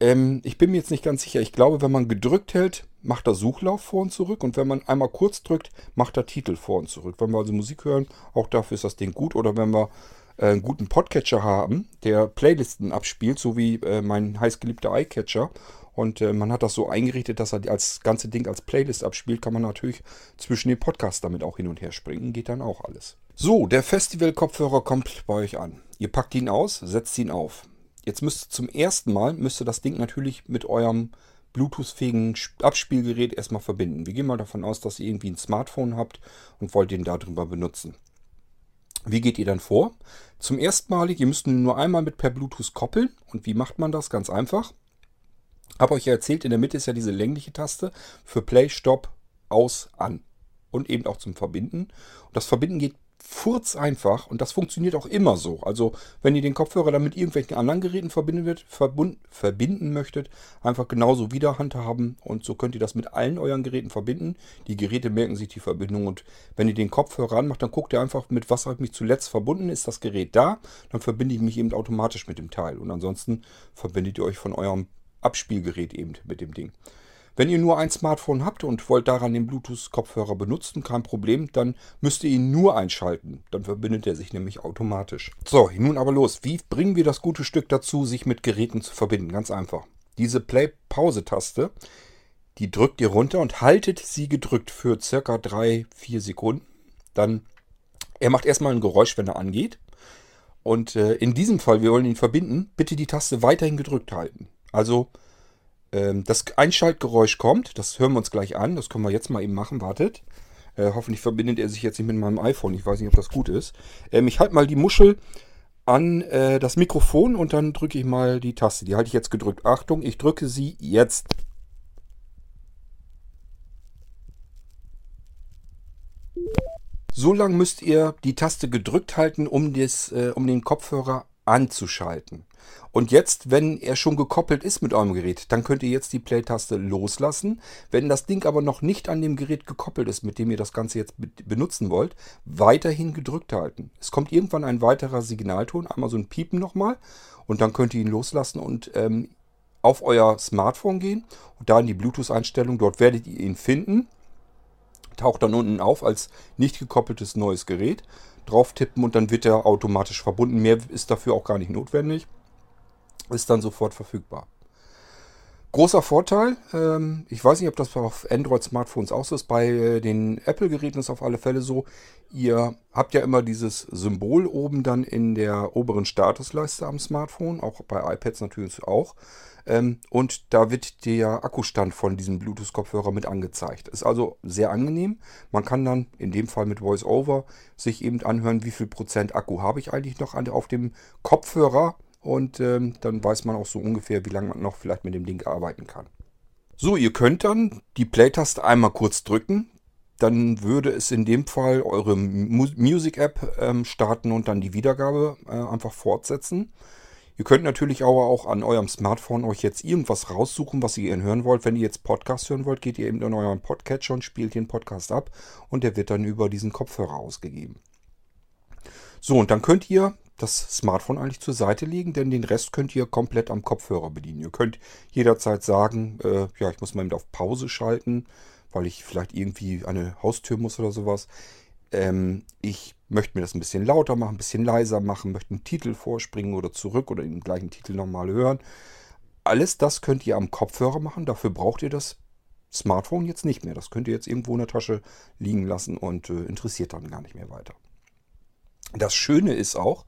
Ähm, ich bin mir jetzt nicht ganz sicher. Ich glaube, wenn man gedrückt hält, macht er Suchlauf vor und zurück. Und wenn man einmal kurz drückt, macht er Titel vor und zurück. Wenn wir also Musik hören, auch dafür ist das Ding gut. Oder wenn wir äh, einen guten Podcatcher haben, der Playlisten abspielt, so wie äh, mein heißgeliebter iCatcher und äh, man hat das so eingerichtet, dass er als ganze Ding als Playlist abspielt, kann man natürlich zwischen den Podcasts damit auch hin und her springen. Geht dann auch alles. So, der Festival-Kopfhörer kommt bei euch an. Ihr packt ihn aus, setzt ihn auf. Jetzt müsst zum ersten Mal müsste das Ding natürlich mit eurem Bluetooth-fähigen Abspielgerät erstmal verbinden. Wir gehen mal davon aus, dass ihr irgendwie ein Smartphone habt und wollt den darüber benutzen. Wie geht ihr dann vor? Zum ersten Mal, ihr müsst nur einmal mit per Bluetooth koppeln. Und wie macht man das? Ganz einfach. Habe euch ja erzählt, in der Mitte ist ja diese längliche Taste für Play, Stop, Aus, An. Und eben auch zum Verbinden. Und das Verbinden geht furz einfach und das funktioniert auch immer so. Also wenn ihr den Kopfhörer dann mit irgendwelchen anderen Geräten verbinden, wird, verbinden möchtet, einfach genauso wieder handhaben und so könnt ihr das mit allen euren Geräten verbinden. Die Geräte merken sich die Verbindung und wenn ihr den Kopfhörer anmacht, dann guckt ihr einfach, mit was habe ich mich zuletzt verbunden, ist das Gerät da, dann verbinde ich mich eben automatisch mit dem Teil und ansonsten verbindet ihr euch von eurem Abspielgerät eben mit dem Ding. Wenn ihr nur ein Smartphone habt und wollt daran den Bluetooth-Kopfhörer benutzen, kein Problem, dann müsst ihr ihn nur einschalten. Dann verbindet er sich nämlich automatisch. So, nun aber los. Wie bringen wir das gute Stück dazu, sich mit Geräten zu verbinden? Ganz einfach. Diese Play-Pause-Taste, die drückt ihr runter und haltet sie gedrückt für circa 3-4 Sekunden. Dann, er macht erstmal ein Geräusch, wenn er angeht. Und äh, in diesem Fall, wir wollen ihn verbinden, bitte die Taste weiterhin gedrückt halten. Also ähm, das Einschaltgeräusch kommt, das hören wir uns gleich an, das können wir jetzt mal eben machen, wartet. Äh, hoffentlich verbindet er sich jetzt nicht mit meinem iPhone, ich weiß nicht, ob das gut ist. Ähm, ich halte mal die Muschel an äh, das Mikrofon und dann drücke ich mal die Taste. Die halte ich jetzt gedrückt. Achtung, ich drücke sie jetzt. So lange müsst ihr die Taste gedrückt halten, um, das, äh, um den Kopfhörer anzuschalten. Und jetzt, wenn er schon gekoppelt ist mit eurem Gerät, dann könnt ihr jetzt die Play-Taste loslassen. Wenn das Ding aber noch nicht an dem Gerät gekoppelt ist, mit dem ihr das Ganze jetzt benutzen wollt, weiterhin gedrückt halten. Es kommt irgendwann ein weiterer Signalton, einmal so ein Piepen nochmal und dann könnt ihr ihn loslassen und ähm, auf euer Smartphone gehen und da in die Bluetooth-Einstellung, dort werdet ihr ihn finden. Taucht dann unten auf als nicht gekoppeltes neues Gerät drauf tippen und dann wird er automatisch verbunden. Mehr ist dafür auch gar nicht notwendig. Ist dann sofort verfügbar. Großer Vorteil, ähm, ich weiß nicht, ob das auf Android-Smartphones auch so ist, bei äh, den Apple-Geräten ist auf alle Fälle so, ihr habt ja immer dieses Symbol oben dann in der oberen Statusleiste am Smartphone, auch bei iPads natürlich auch. Ähm, und da wird der Akkustand von diesem Bluetooth-Kopfhörer mit angezeigt. Ist also sehr angenehm. Man kann dann in dem Fall mit VoiceOver sich eben anhören, wie viel Prozent Akku habe ich eigentlich noch auf dem Kopfhörer und ähm, dann weiß man auch so ungefähr, wie lange man noch vielleicht mit dem Ding arbeiten kann. So, ihr könnt dann die Play-Taste einmal kurz drücken. Dann würde es in dem Fall eure Music-App ähm, starten und dann die Wiedergabe äh, einfach fortsetzen. Ihr könnt natürlich aber auch an eurem Smartphone euch jetzt irgendwas raussuchen, was ihr hören wollt. Wenn ihr jetzt Podcast hören wollt, geht ihr eben in euren Podcatcher und spielt den Podcast ab und der wird dann über diesen Kopfhörer ausgegeben. So, und dann könnt ihr das Smartphone eigentlich zur Seite legen, denn den Rest könnt ihr komplett am Kopfhörer bedienen. Ihr könnt jederzeit sagen, äh, ja, ich muss mal eben auf Pause schalten, weil ich vielleicht irgendwie eine Haustür muss oder sowas. Ähm, ich möchte mir das ein bisschen lauter machen, ein bisschen leiser machen, möchte einen Titel vorspringen oder zurück oder den gleichen Titel nochmal hören. Alles das könnt ihr am Kopfhörer machen. Dafür braucht ihr das Smartphone jetzt nicht mehr. Das könnt ihr jetzt irgendwo in der Tasche liegen lassen und äh, interessiert dann gar nicht mehr weiter. Das Schöne ist auch,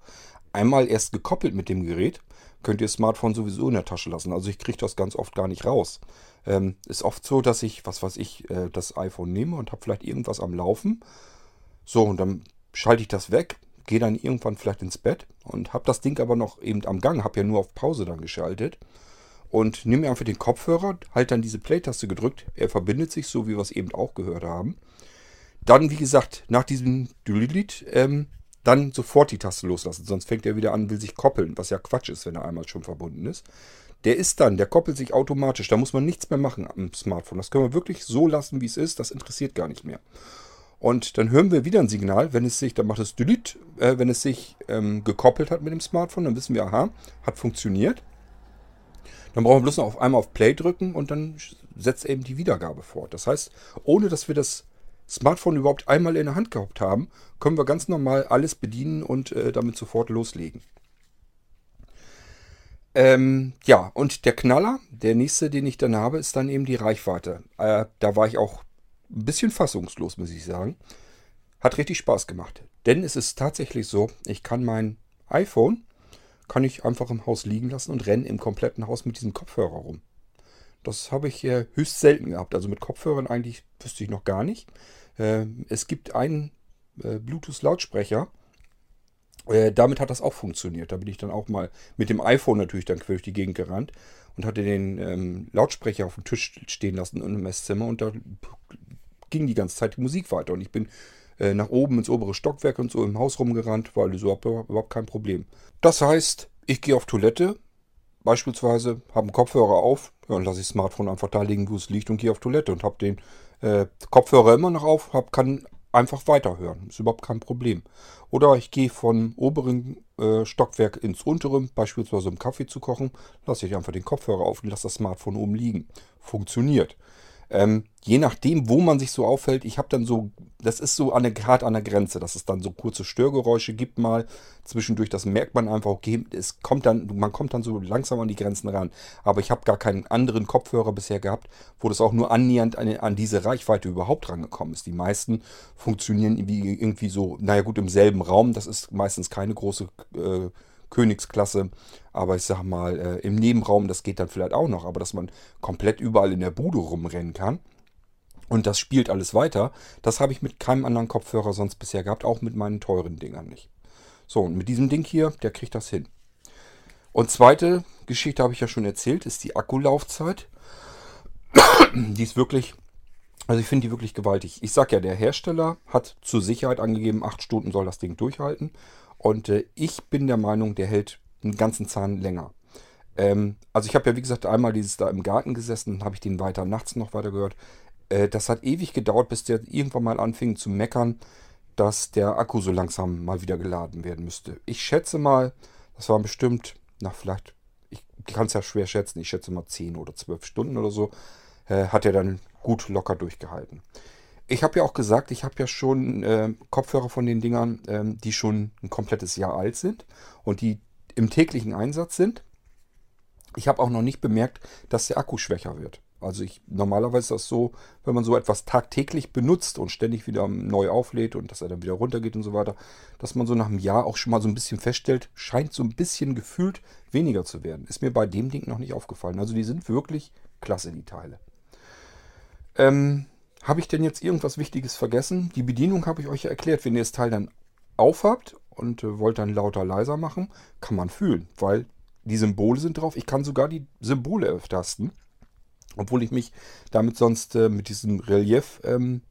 einmal erst gekoppelt mit dem Gerät, könnt ihr das Smartphone sowieso in der Tasche lassen. Also ich kriege das ganz oft gar nicht raus. Ähm, ist oft so, dass ich, was weiß ich, äh, das iPhone nehme und habe vielleicht irgendwas am Laufen. So, und dann schalte ich das weg, gehe dann irgendwann vielleicht ins Bett und habe das Ding aber noch eben am Gang, habe ja nur auf Pause dann geschaltet. Und nehme einfach den Kopfhörer, halte dann diese Play-Taste gedrückt. Er verbindet sich, so wie wir es eben auch gehört haben. Dann, wie gesagt, nach diesem Delete ähm, dann sofort die Taste loslassen. Sonst fängt er wieder an, will sich koppeln, was ja Quatsch ist, wenn er einmal schon verbunden ist. Der ist dann, der koppelt sich automatisch. Da muss man nichts mehr machen am Smartphone. Das können wir wirklich so lassen, wie es ist. Das interessiert gar nicht mehr. Und dann hören wir wieder ein Signal, wenn es sich, dann macht es Delete, äh, wenn es sich ähm, gekoppelt hat mit dem Smartphone, dann wissen wir, aha, hat funktioniert. Dann brauchen wir bloß noch auf einmal auf Play drücken und dann setzt eben die Wiedergabe fort. Das heißt, ohne dass wir das Smartphone überhaupt einmal in der Hand gehabt haben, können wir ganz normal alles bedienen und äh, damit sofort loslegen. Ähm, ja, und der Knaller, der nächste, den ich dann habe, ist dann eben die Reichweite. Äh, da war ich auch ein bisschen fassungslos, muss ich sagen. Hat richtig Spaß gemacht. Denn es ist tatsächlich so, ich kann mein iPhone, kann ich einfach im Haus liegen lassen und renne im kompletten Haus mit diesem Kopfhörer rum. Das habe ich äh, höchst selten gehabt. Also mit Kopfhörern eigentlich wüsste ich noch gar nicht. Äh, es gibt einen äh, Bluetooth-Lautsprecher. Äh, damit hat das auch funktioniert. Da bin ich dann auch mal mit dem iPhone natürlich dann quer durch die Gegend gerannt und hatte den ähm, Lautsprecher auf dem Tisch stehen lassen im Esszimmer und da ging die ganze Zeit die Musik weiter. Und ich bin äh, nach oben ins obere Stockwerk und so im Haus rumgerannt, weil so überhaupt kein Problem. Das heißt, ich gehe auf Toilette, beispielsweise, habe einen Kopfhörer auf, ja, und lasse ich das Smartphone einfach da liegen, wo es liegt und gehe auf Toilette und habe den äh, Kopfhörer immer noch auf, hab, kann einfach weiterhören. Ist überhaupt kein Problem. Oder ich gehe vom oberen äh, Stockwerk ins untere, beispielsweise um Kaffee zu kochen, lasse ich einfach den Kopfhörer auf und lasse das Smartphone oben liegen. Funktioniert. Ähm, je nachdem, wo man sich so aufhält, ich habe dann so, das ist so an der, hart an der Grenze, dass es dann so kurze Störgeräusche gibt mal zwischendurch. Das merkt man einfach, okay, es kommt dann, man kommt dann so langsam an die Grenzen ran. Aber ich habe gar keinen anderen Kopfhörer bisher gehabt, wo das auch nur annähernd an, an diese Reichweite überhaupt rangekommen ist. Die meisten funktionieren irgendwie, irgendwie so, naja gut, im selben Raum. Das ist meistens keine große äh, Königsklasse. Aber ich sag mal, äh, im Nebenraum, das geht dann vielleicht auch noch. Aber dass man komplett überall in der Bude rumrennen kann und das spielt alles weiter, das habe ich mit keinem anderen Kopfhörer sonst bisher gehabt. Auch mit meinen teuren Dingern nicht. So, und mit diesem Ding hier, der kriegt das hin. Und zweite Geschichte habe ich ja schon erzählt, ist die Akkulaufzeit. die ist wirklich, also ich finde die wirklich gewaltig. Ich sag ja, der Hersteller hat zur Sicherheit angegeben, 8 Stunden soll das Ding durchhalten. Und äh, ich bin der Meinung, der hält einen ganzen Zahn länger. Ähm, also ich habe ja wie gesagt einmal dieses da im Garten gesessen, habe ich den weiter nachts noch weiter gehört. Äh, das hat ewig gedauert, bis der irgendwann mal anfing zu meckern, dass der Akku so langsam mal wieder geladen werden müsste. Ich schätze mal, das waren bestimmt, na vielleicht, ich kann es ja schwer schätzen, ich schätze mal 10 oder 12 Stunden oder so, äh, hat er dann gut locker durchgehalten. Ich habe ja auch gesagt, ich habe ja schon äh, Kopfhörer von den Dingern, ähm, die schon ein komplettes Jahr alt sind und die im täglichen Einsatz sind. Ich habe auch noch nicht bemerkt, dass der Akku schwächer wird. Also ich normalerweise ist das so, wenn man so etwas tagtäglich benutzt und ständig wieder neu auflädt und dass er dann wieder runtergeht und so weiter, dass man so nach einem Jahr auch schon mal so ein bisschen feststellt, scheint so ein bisschen gefühlt weniger zu werden. Ist mir bei dem Ding noch nicht aufgefallen. Also die sind wirklich klasse, die Teile. Ähm, habe ich denn jetzt irgendwas Wichtiges vergessen? Die Bedienung habe ich euch ja erklärt. Wenn ihr das Teil dann aufhabt und äh, wollt dann lauter leiser machen, kann man fühlen, weil die Symbole sind drauf. Ich kann sogar die Symbole ertasten. Obwohl ich mich damit sonst äh, mit diesem Relief ähm,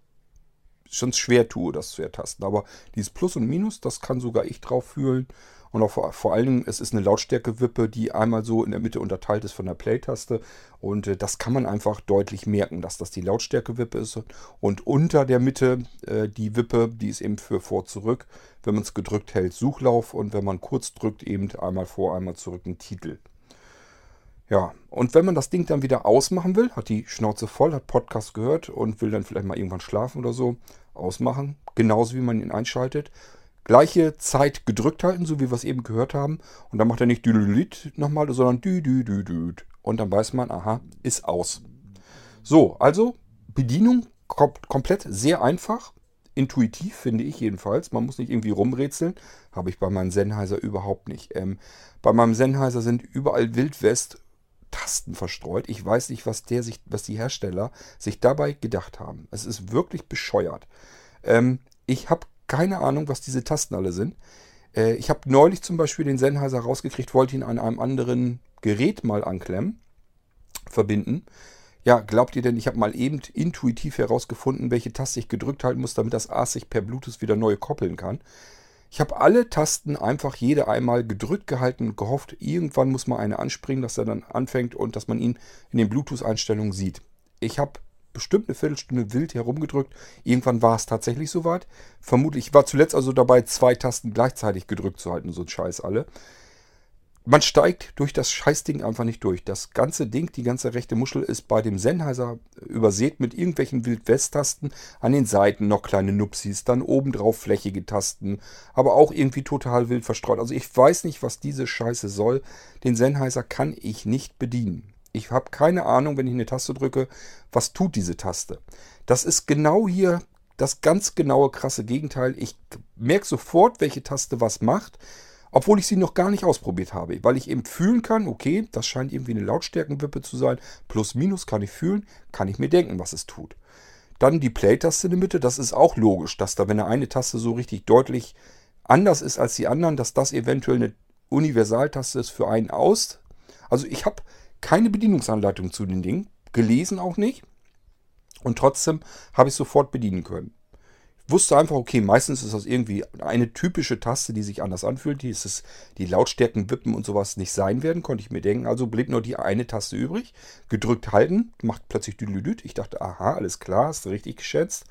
schon schwer tue, das zu ertasten. Aber dieses Plus und Minus, das kann sogar ich drauf fühlen. Und auch vor, vor allen Dingen, es ist eine Lautstärke-Wippe, die einmal so in der Mitte unterteilt ist von der Play-Taste. Und äh, das kann man einfach deutlich merken, dass das die Lautstärke-Wippe ist. Und unter der Mitte äh, die Wippe, die ist eben für vor-zurück. Wenn man es gedrückt hält, Suchlauf. Und wenn man kurz drückt, eben einmal vor, einmal zurück ein Titel. Ja, und wenn man das Ding dann wieder ausmachen will, hat die Schnauze voll, hat Podcast gehört und will dann vielleicht mal irgendwann schlafen oder so, ausmachen. Genauso wie man ihn einschaltet. Gleiche Zeit gedrückt halten, so wie wir es eben gehört haben. Und dann macht er nicht Düdelüt nochmal, sondern Dü, Dü, Dü, Dü. Und dann weiß man, aha, ist aus. So, also Bedienung kom komplett sehr einfach. Intuitiv, finde ich jedenfalls. Man muss nicht irgendwie rumrätseln. Habe ich bei meinem Sennheiser überhaupt nicht. Ähm, bei meinem Sennheiser sind überall Wildwest Tasten verstreut. Ich weiß nicht, was der sich, was die Hersteller sich dabei gedacht haben. Es ist wirklich bescheuert. Ähm, ich habe keine Ahnung, was diese Tasten alle sind. Äh, ich habe neulich zum Beispiel den Sennheiser rausgekriegt, wollte ihn an einem anderen Gerät mal anklemmen, verbinden. Ja, glaubt ihr denn, ich habe mal eben intuitiv herausgefunden, welche Taste ich gedrückt halten muss, damit das AS sich per Bluetooth wieder neu koppeln kann? Ich habe alle Tasten einfach jede einmal gedrückt gehalten und gehofft, irgendwann muss mal eine anspringen, dass er dann anfängt und dass man ihn in den Bluetooth-Einstellungen sieht. Ich habe bestimmt eine Viertelstunde wild herumgedrückt. Irgendwann war es tatsächlich soweit. Vermutlich war zuletzt also dabei, zwei Tasten gleichzeitig gedrückt zu halten, so ein Scheiß alle man steigt durch das Scheißding einfach nicht durch. Das ganze Ding, die ganze rechte Muschel ist bei dem Sennheiser übersät mit irgendwelchen Wildwest-Tasten. An den Seiten noch kleine Nupsis, dann obendrauf flächige Tasten, aber auch irgendwie total wild verstreut. Also ich weiß nicht, was diese Scheiße soll. Den Sennheiser kann ich nicht bedienen. Ich habe keine Ahnung, wenn ich eine Taste drücke, was tut diese Taste. Das ist genau hier das ganz genaue krasse Gegenteil. Ich merke sofort, welche Taste was macht. Obwohl ich sie noch gar nicht ausprobiert habe, weil ich eben fühlen kann, okay, das scheint irgendwie eine Lautstärkenwippe zu sein. Plus, minus kann ich fühlen, kann ich mir denken, was es tut. Dann die Play-Taste in der Mitte, das ist auch logisch, dass da, wenn eine Taste so richtig deutlich anders ist als die anderen, dass das eventuell eine Universaltaste ist für einen aus. Also ich habe keine Bedienungsanleitung zu den Dingen, gelesen auch nicht. Und trotzdem habe ich sofort bedienen können wusste einfach, okay, meistens ist das irgendwie eine typische Taste, die sich anders anfühlt, die ist es, die Lautstärken wippen und sowas nicht sein werden, konnte ich mir denken. Also blieb nur die eine Taste übrig. Gedrückt halten, macht plötzlich düdelüdüt. Ich dachte, aha, alles klar, hast du richtig geschätzt.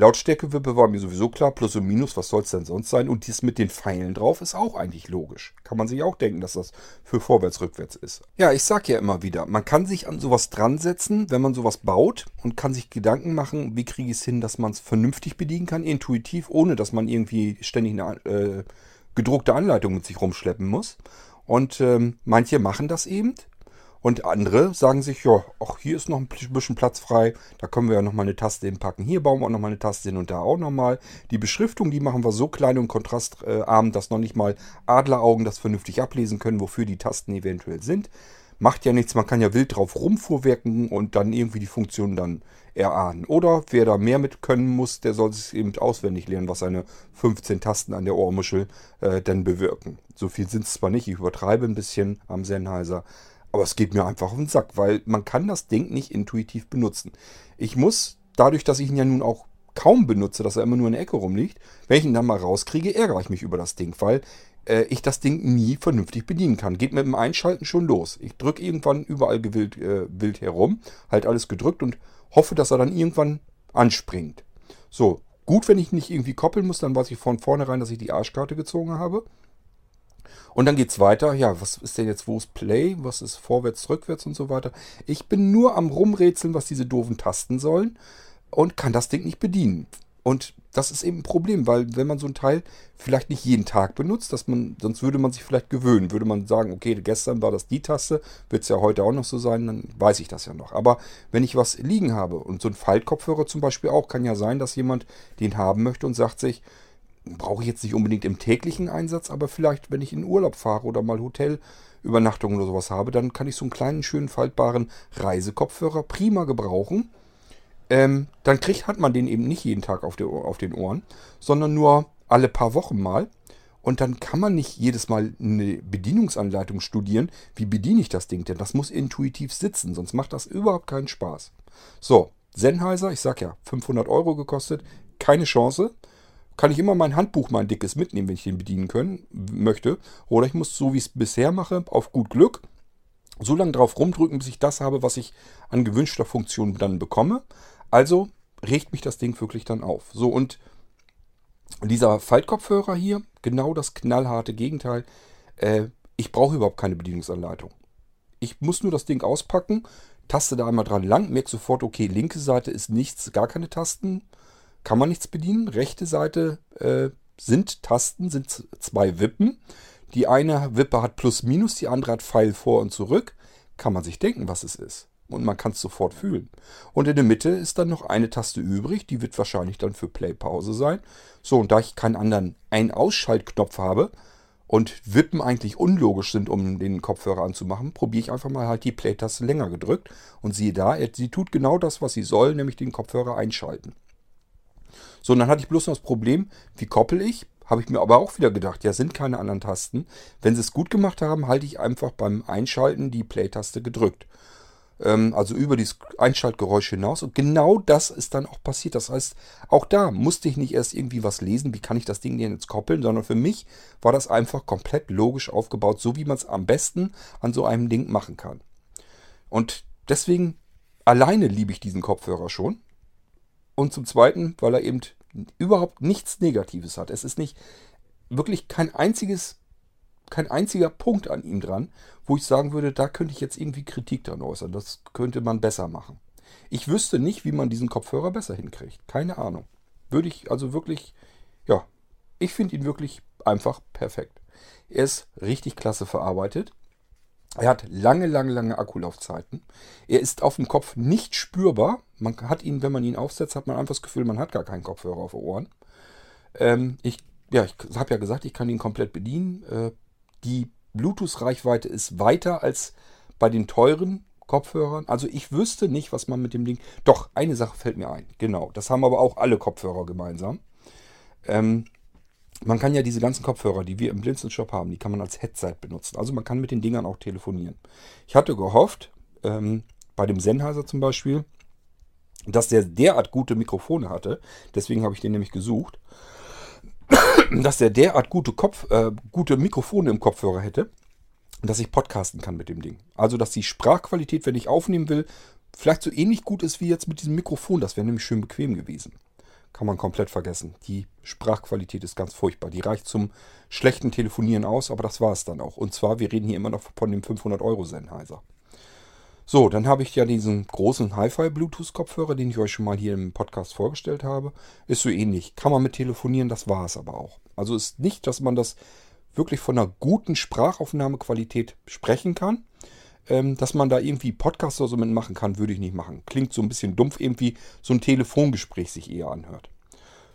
Lautstärkewippe war mir sowieso klar, Plus und Minus, was soll es denn sonst sein? Und dies mit den Pfeilen drauf ist auch eigentlich logisch. Kann man sich auch denken, dass das für vorwärts, rückwärts ist. Ja, ich sag ja immer wieder, man kann sich an sowas dran setzen, wenn man sowas baut und kann sich Gedanken machen, wie kriege ich es hin, dass man es vernünftig bedienen kann, intuitiv, ohne dass man irgendwie ständig eine äh, gedruckte Anleitung mit sich rumschleppen muss. Und ähm, manche machen das eben und andere sagen sich, ja, ach, hier ist noch ein bisschen Platz frei, da können wir ja nochmal eine Taste hinpacken. Hier bauen wir auch nochmal eine Taste hin und da auch nochmal. Die Beschriftung, die machen wir so klein und kontrastarm, dass noch nicht mal Adleraugen das vernünftig ablesen können, wofür die Tasten eventuell sind. Macht ja nichts, man kann ja wild drauf rumfuhrwerken und dann irgendwie die Funktion dann erahnen. Oder wer da mehr mit können muss, der soll sich eben auswendig lernen, was seine 15 Tasten an der Ohrmuschel äh, denn bewirken. So viel sind es zwar nicht, ich übertreibe ein bisschen am Sennheiser, aber es geht mir einfach auf den Sack, weil man kann das Ding nicht intuitiv benutzen. Ich muss, dadurch, dass ich ihn ja nun auch kaum benutze, dass er immer nur in der Ecke rumliegt, wenn ich ihn dann mal rauskriege, ärgere ich mich über das Ding, weil äh, ich das Ding nie vernünftig bedienen kann. Geht mit dem Einschalten schon los. Ich drücke irgendwann überall gewillt, äh, wild herum, halt alles gedrückt und hoffe, dass er dann irgendwann anspringt. So, gut, wenn ich nicht irgendwie koppeln muss, dann weiß ich von vornherein, dass ich die Arschkarte gezogen habe. Und dann geht es weiter. Ja, was ist denn jetzt, wo ist Play? Was ist vorwärts, rückwärts und so weiter? Ich bin nur am Rumrätseln, was diese doofen Tasten sollen und kann das Ding nicht bedienen. Und das ist eben ein Problem, weil wenn man so ein Teil vielleicht nicht jeden Tag benutzt, dass man, sonst würde man sich vielleicht gewöhnen. Würde man sagen, okay, gestern war das die Taste, wird es ja heute auch noch so sein, dann weiß ich das ja noch. Aber wenn ich was liegen habe und so ein Faltkopfhörer zum Beispiel auch, kann ja sein, dass jemand den haben möchte und sagt sich, brauche ich jetzt nicht unbedingt im täglichen Einsatz, aber vielleicht, wenn ich in Urlaub fahre oder mal Hotelübernachtungen oder sowas habe, dann kann ich so einen kleinen, schönen, faltbaren Reisekopfhörer prima gebrauchen ähm, dann kriegt, hat man den eben nicht jeden Tag auf, der, auf den Ohren, sondern nur alle paar Wochen mal. Und dann kann man nicht jedes Mal eine Bedienungsanleitung studieren. Wie bediene ich das Ding denn? Das muss intuitiv sitzen, sonst macht das überhaupt keinen Spaß. So, Sennheiser, ich sag ja, 500 Euro gekostet, keine Chance. Kann ich immer mein Handbuch, mein dickes mitnehmen, wenn ich den bedienen können möchte. Oder ich muss, so wie ich es bisher mache, auf gut Glück, so lange drauf rumdrücken, bis ich das habe, was ich an gewünschter Funktion dann bekomme. Also regt mich das Ding wirklich dann auf. So, und dieser Faltkopfhörer hier, genau das knallharte Gegenteil. Äh, ich brauche überhaupt keine Bedienungsanleitung. Ich muss nur das Ding auspacken, taste da einmal dran lang, merke sofort, okay, linke Seite ist nichts, gar keine Tasten, kann man nichts bedienen. Rechte Seite äh, sind Tasten, sind zwei Wippen. Die eine Wippe hat Plus Minus, die andere hat Pfeil vor und zurück. Kann man sich denken, was es ist und man kann es sofort fühlen. Und in der Mitte ist dann noch eine Taste übrig, die wird wahrscheinlich dann für Play-Pause sein. So, und da ich keinen anderen Ein-Ausschaltknopf habe und Wippen eigentlich unlogisch sind, um den Kopfhörer anzumachen, probiere ich einfach mal halt die Play-Taste länger gedrückt und siehe da, sie tut genau das, was sie soll, nämlich den Kopfhörer einschalten. So, und dann hatte ich bloß noch das Problem, wie koppel ich? Habe ich mir aber auch wieder gedacht, ja, sind keine anderen Tasten. Wenn sie es gut gemacht haben, halte ich einfach beim Einschalten die Play-Taste gedrückt ähm, also über dieses Einschaltgeräusch hinaus. Und genau das ist dann auch passiert. Das heißt, auch da musste ich nicht erst irgendwie was lesen, wie kann ich das Ding denn jetzt koppeln, sondern für mich war das einfach komplett logisch aufgebaut, so wie man es am besten an so einem Ding machen kann. Und deswegen alleine liebe ich diesen Kopfhörer schon. Und zum Zweiten, weil er eben überhaupt nichts Negatives hat. Es ist nicht wirklich kein einziges kein einziger Punkt an ihm dran, wo ich sagen würde, da könnte ich jetzt irgendwie Kritik dran äußern. Das könnte man besser machen. Ich wüsste nicht, wie man diesen Kopfhörer besser hinkriegt. Keine Ahnung. Würde ich also wirklich, ja, ich finde ihn wirklich einfach perfekt. Er ist richtig klasse verarbeitet. Er hat lange, lange, lange Akkulaufzeiten. Er ist auf dem Kopf nicht spürbar. Man hat ihn, wenn man ihn aufsetzt, hat man einfach das Gefühl, man hat gar keinen Kopfhörer auf den Ohren. Ähm, ich ja, ich habe ja gesagt, ich kann ihn komplett bedienen. Äh, die Bluetooth-Reichweite ist weiter als bei den teuren Kopfhörern. Also ich wüsste nicht, was man mit dem Ding... Doch, eine Sache fällt mir ein. Genau, das haben aber auch alle Kopfhörer gemeinsam. Ähm, man kann ja diese ganzen Kopfhörer, die wir im Blinzeln Shop haben, die kann man als Headset benutzen. Also man kann mit den Dingern auch telefonieren. Ich hatte gehofft, ähm, bei dem Sennheiser zum Beispiel, dass der derart gute Mikrofone hatte. Deswegen habe ich den nämlich gesucht. dass der derart gute, Kopf, äh, gute Mikrofone im Kopfhörer hätte, dass ich podcasten kann mit dem Ding. Also, dass die Sprachqualität, wenn ich aufnehmen will, vielleicht so ähnlich gut ist wie jetzt mit diesem Mikrofon. Das wäre nämlich schön bequem gewesen. Kann man komplett vergessen. Die Sprachqualität ist ganz furchtbar. Die reicht zum schlechten Telefonieren aus, aber das war es dann auch. Und zwar, wir reden hier immer noch von dem 500 Euro Sennheiser. So, dann habe ich ja diesen großen Hi-Fi-Bluetooth-Kopfhörer, den ich euch schon mal hier im Podcast vorgestellt habe. Ist so ähnlich. Kann man mit telefonieren, das war es aber auch. Also ist nicht, dass man das wirklich von einer guten Sprachaufnahmequalität sprechen kann. Ähm, dass man da irgendwie Podcast oder so mitmachen kann, würde ich nicht machen. Klingt so ein bisschen dumpf, irgendwie so ein Telefongespräch sich eher anhört.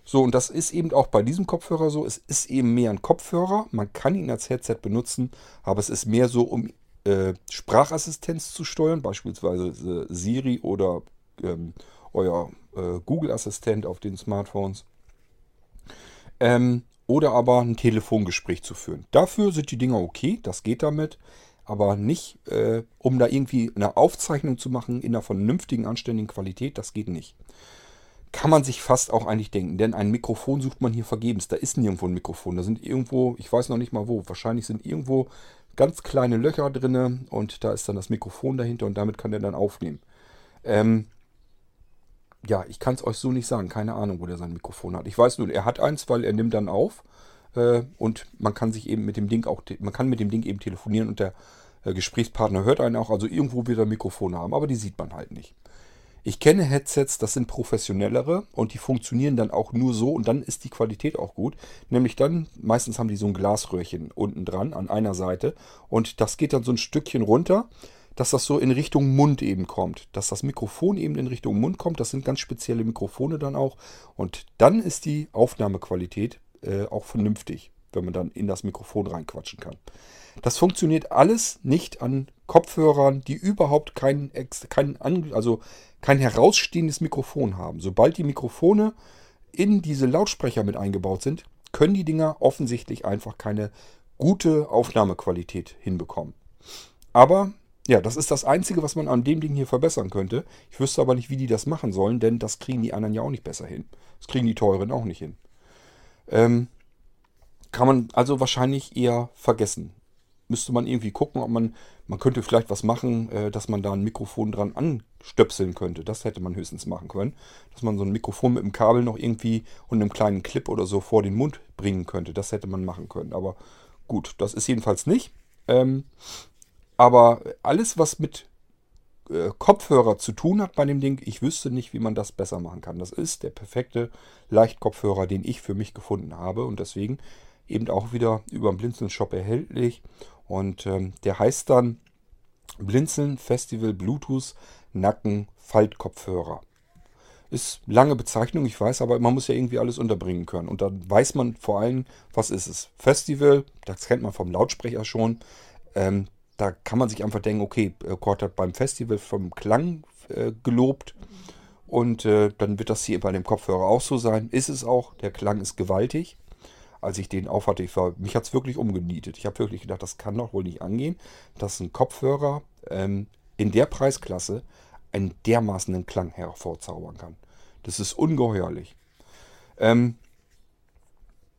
So, und das ist eben auch bei diesem Kopfhörer so. Es ist eben mehr ein Kopfhörer. Man kann ihn als Headset benutzen, aber es ist mehr so, um äh, Sprachassistenz zu steuern, beispielsweise äh, Siri oder ähm, euer äh, Google-Assistent auf den Smartphones. Ähm, oder aber ein Telefongespräch zu führen. Dafür sind die Dinger okay, das geht damit, aber nicht, äh, um da irgendwie eine Aufzeichnung zu machen in einer vernünftigen, anständigen Qualität, das geht nicht. Kann man sich fast auch eigentlich denken, denn ein Mikrofon sucht man hier vergebens. Da ist nirgendwo ein Mikrofon. Da sind irgendwo, ich weiß noch nicht mal wo, wahrscheinlich sind irgendwo ganz kleine Löcher drinne und da ist dann das Mikrofon dahinter und damit kann er dann aufnehmen. Ähm, ja, ich kann es euch so nicht sagen. Keine Ahnung, wo der sein Mikrofon hat. Ich weiß nur, er hat eins, weil er nimmt dann auf und man kann sich eben mit dem Ding auch, man kann mit dem Ding eben telefonieren und der äh, Gesprächspartner hört einen auch. Also irgendwo wird er ein Mikrofon haben, aber die sieht man halt nicht. Ich kenne Headsets, das sind professionellere und die funktionieren dann auch nur so und dann ist die Qualität auch gut. Nämlich dann, meistens haben die so ein Glasröhrchen unten dran an einer Seite und das geht dann so ein Stückchen runter, dass das so in Richtung Mund eben kommt. Dass das Mikrofon eben in Richtung Mund kommt, das sind ganz spezielle Mikrofone dann auch und dann ist die Aufnahmequalität äh, auch vernünftig, wenn man dann in das Mikrofon reinquatschen kann. Das funktioniert alles nicht an Kopfhörern, die überhaupt kein, kein, also kein herausstehendes Mikrofon haben. Sobald die Mikrofone in diese Lautsprecher mit eingebaut sind, können die Dinger offensichtlich einfach keine gute Aufnahmequalität hinbekommen. Aber ja, das ist das Einzige, was man an dem Ding hier verbessern könnte. Ich wüsste aber nicht, wie die das machen sollen, denn das kriegen die anderen ja auch nicht besser hin. Das kriegen die teuren auch nicht hin. Ähm, kann man also wahrscheinlich eher vergessen müsste man irgendwie gucken, ob man, man könnte vielleicht was machen, äh, dass man da ein Mikrofon dran anstöpseln könnte. Das hätte man höchstens machen können. Dass man so ein Mikrofon mit einem Kabel noch irgendwie und einem kleinen Clip oder so vor den Mund bringen könnte. Das hätte man machen können. Aber gut, das ist jedenfalls nicht. Ähm, aber alles, was mit äh, Kopfhörer zu tun hat bei dem Ding, ich wüsste nicht, wie man das besser machen kann. Das ist der perfekte Leichtkopfhörer, den ich für mich gefunden habe. Und deswegen eben auch wieder über den Blinzeln-Shop erhältlich. Und ähm, der heißt dann Blinzeln Festival Bluetooth Nacken Faltkopfhörer. Ist lange Bezeichnung, ich weiß, aber man muss ja irgendwie alles unterbringen können. Und dann weiß man vor allem, was ist es. Festival, das kennt man vom Lautsprecher schon. Ähm, da kann man sich einfach denken, okay, Kurt hat beim Festival vom Klang äh, gelobt. Und äh, dann wird das hier bei dem Kopfhörer auch so sein. Ist es auch. Der Klang ist gewaltig als ich den aufhatte, ich war, mich hat es wirklich umgenietet. Ich habe wirklich gedacht, das kann doch wohl nicht angehen, dass ein Kopfhörer ähm, in der Preisklasse einen dermaßenen Klang hervorzaubern kann. Das ist ungeheuerlich. Ähm,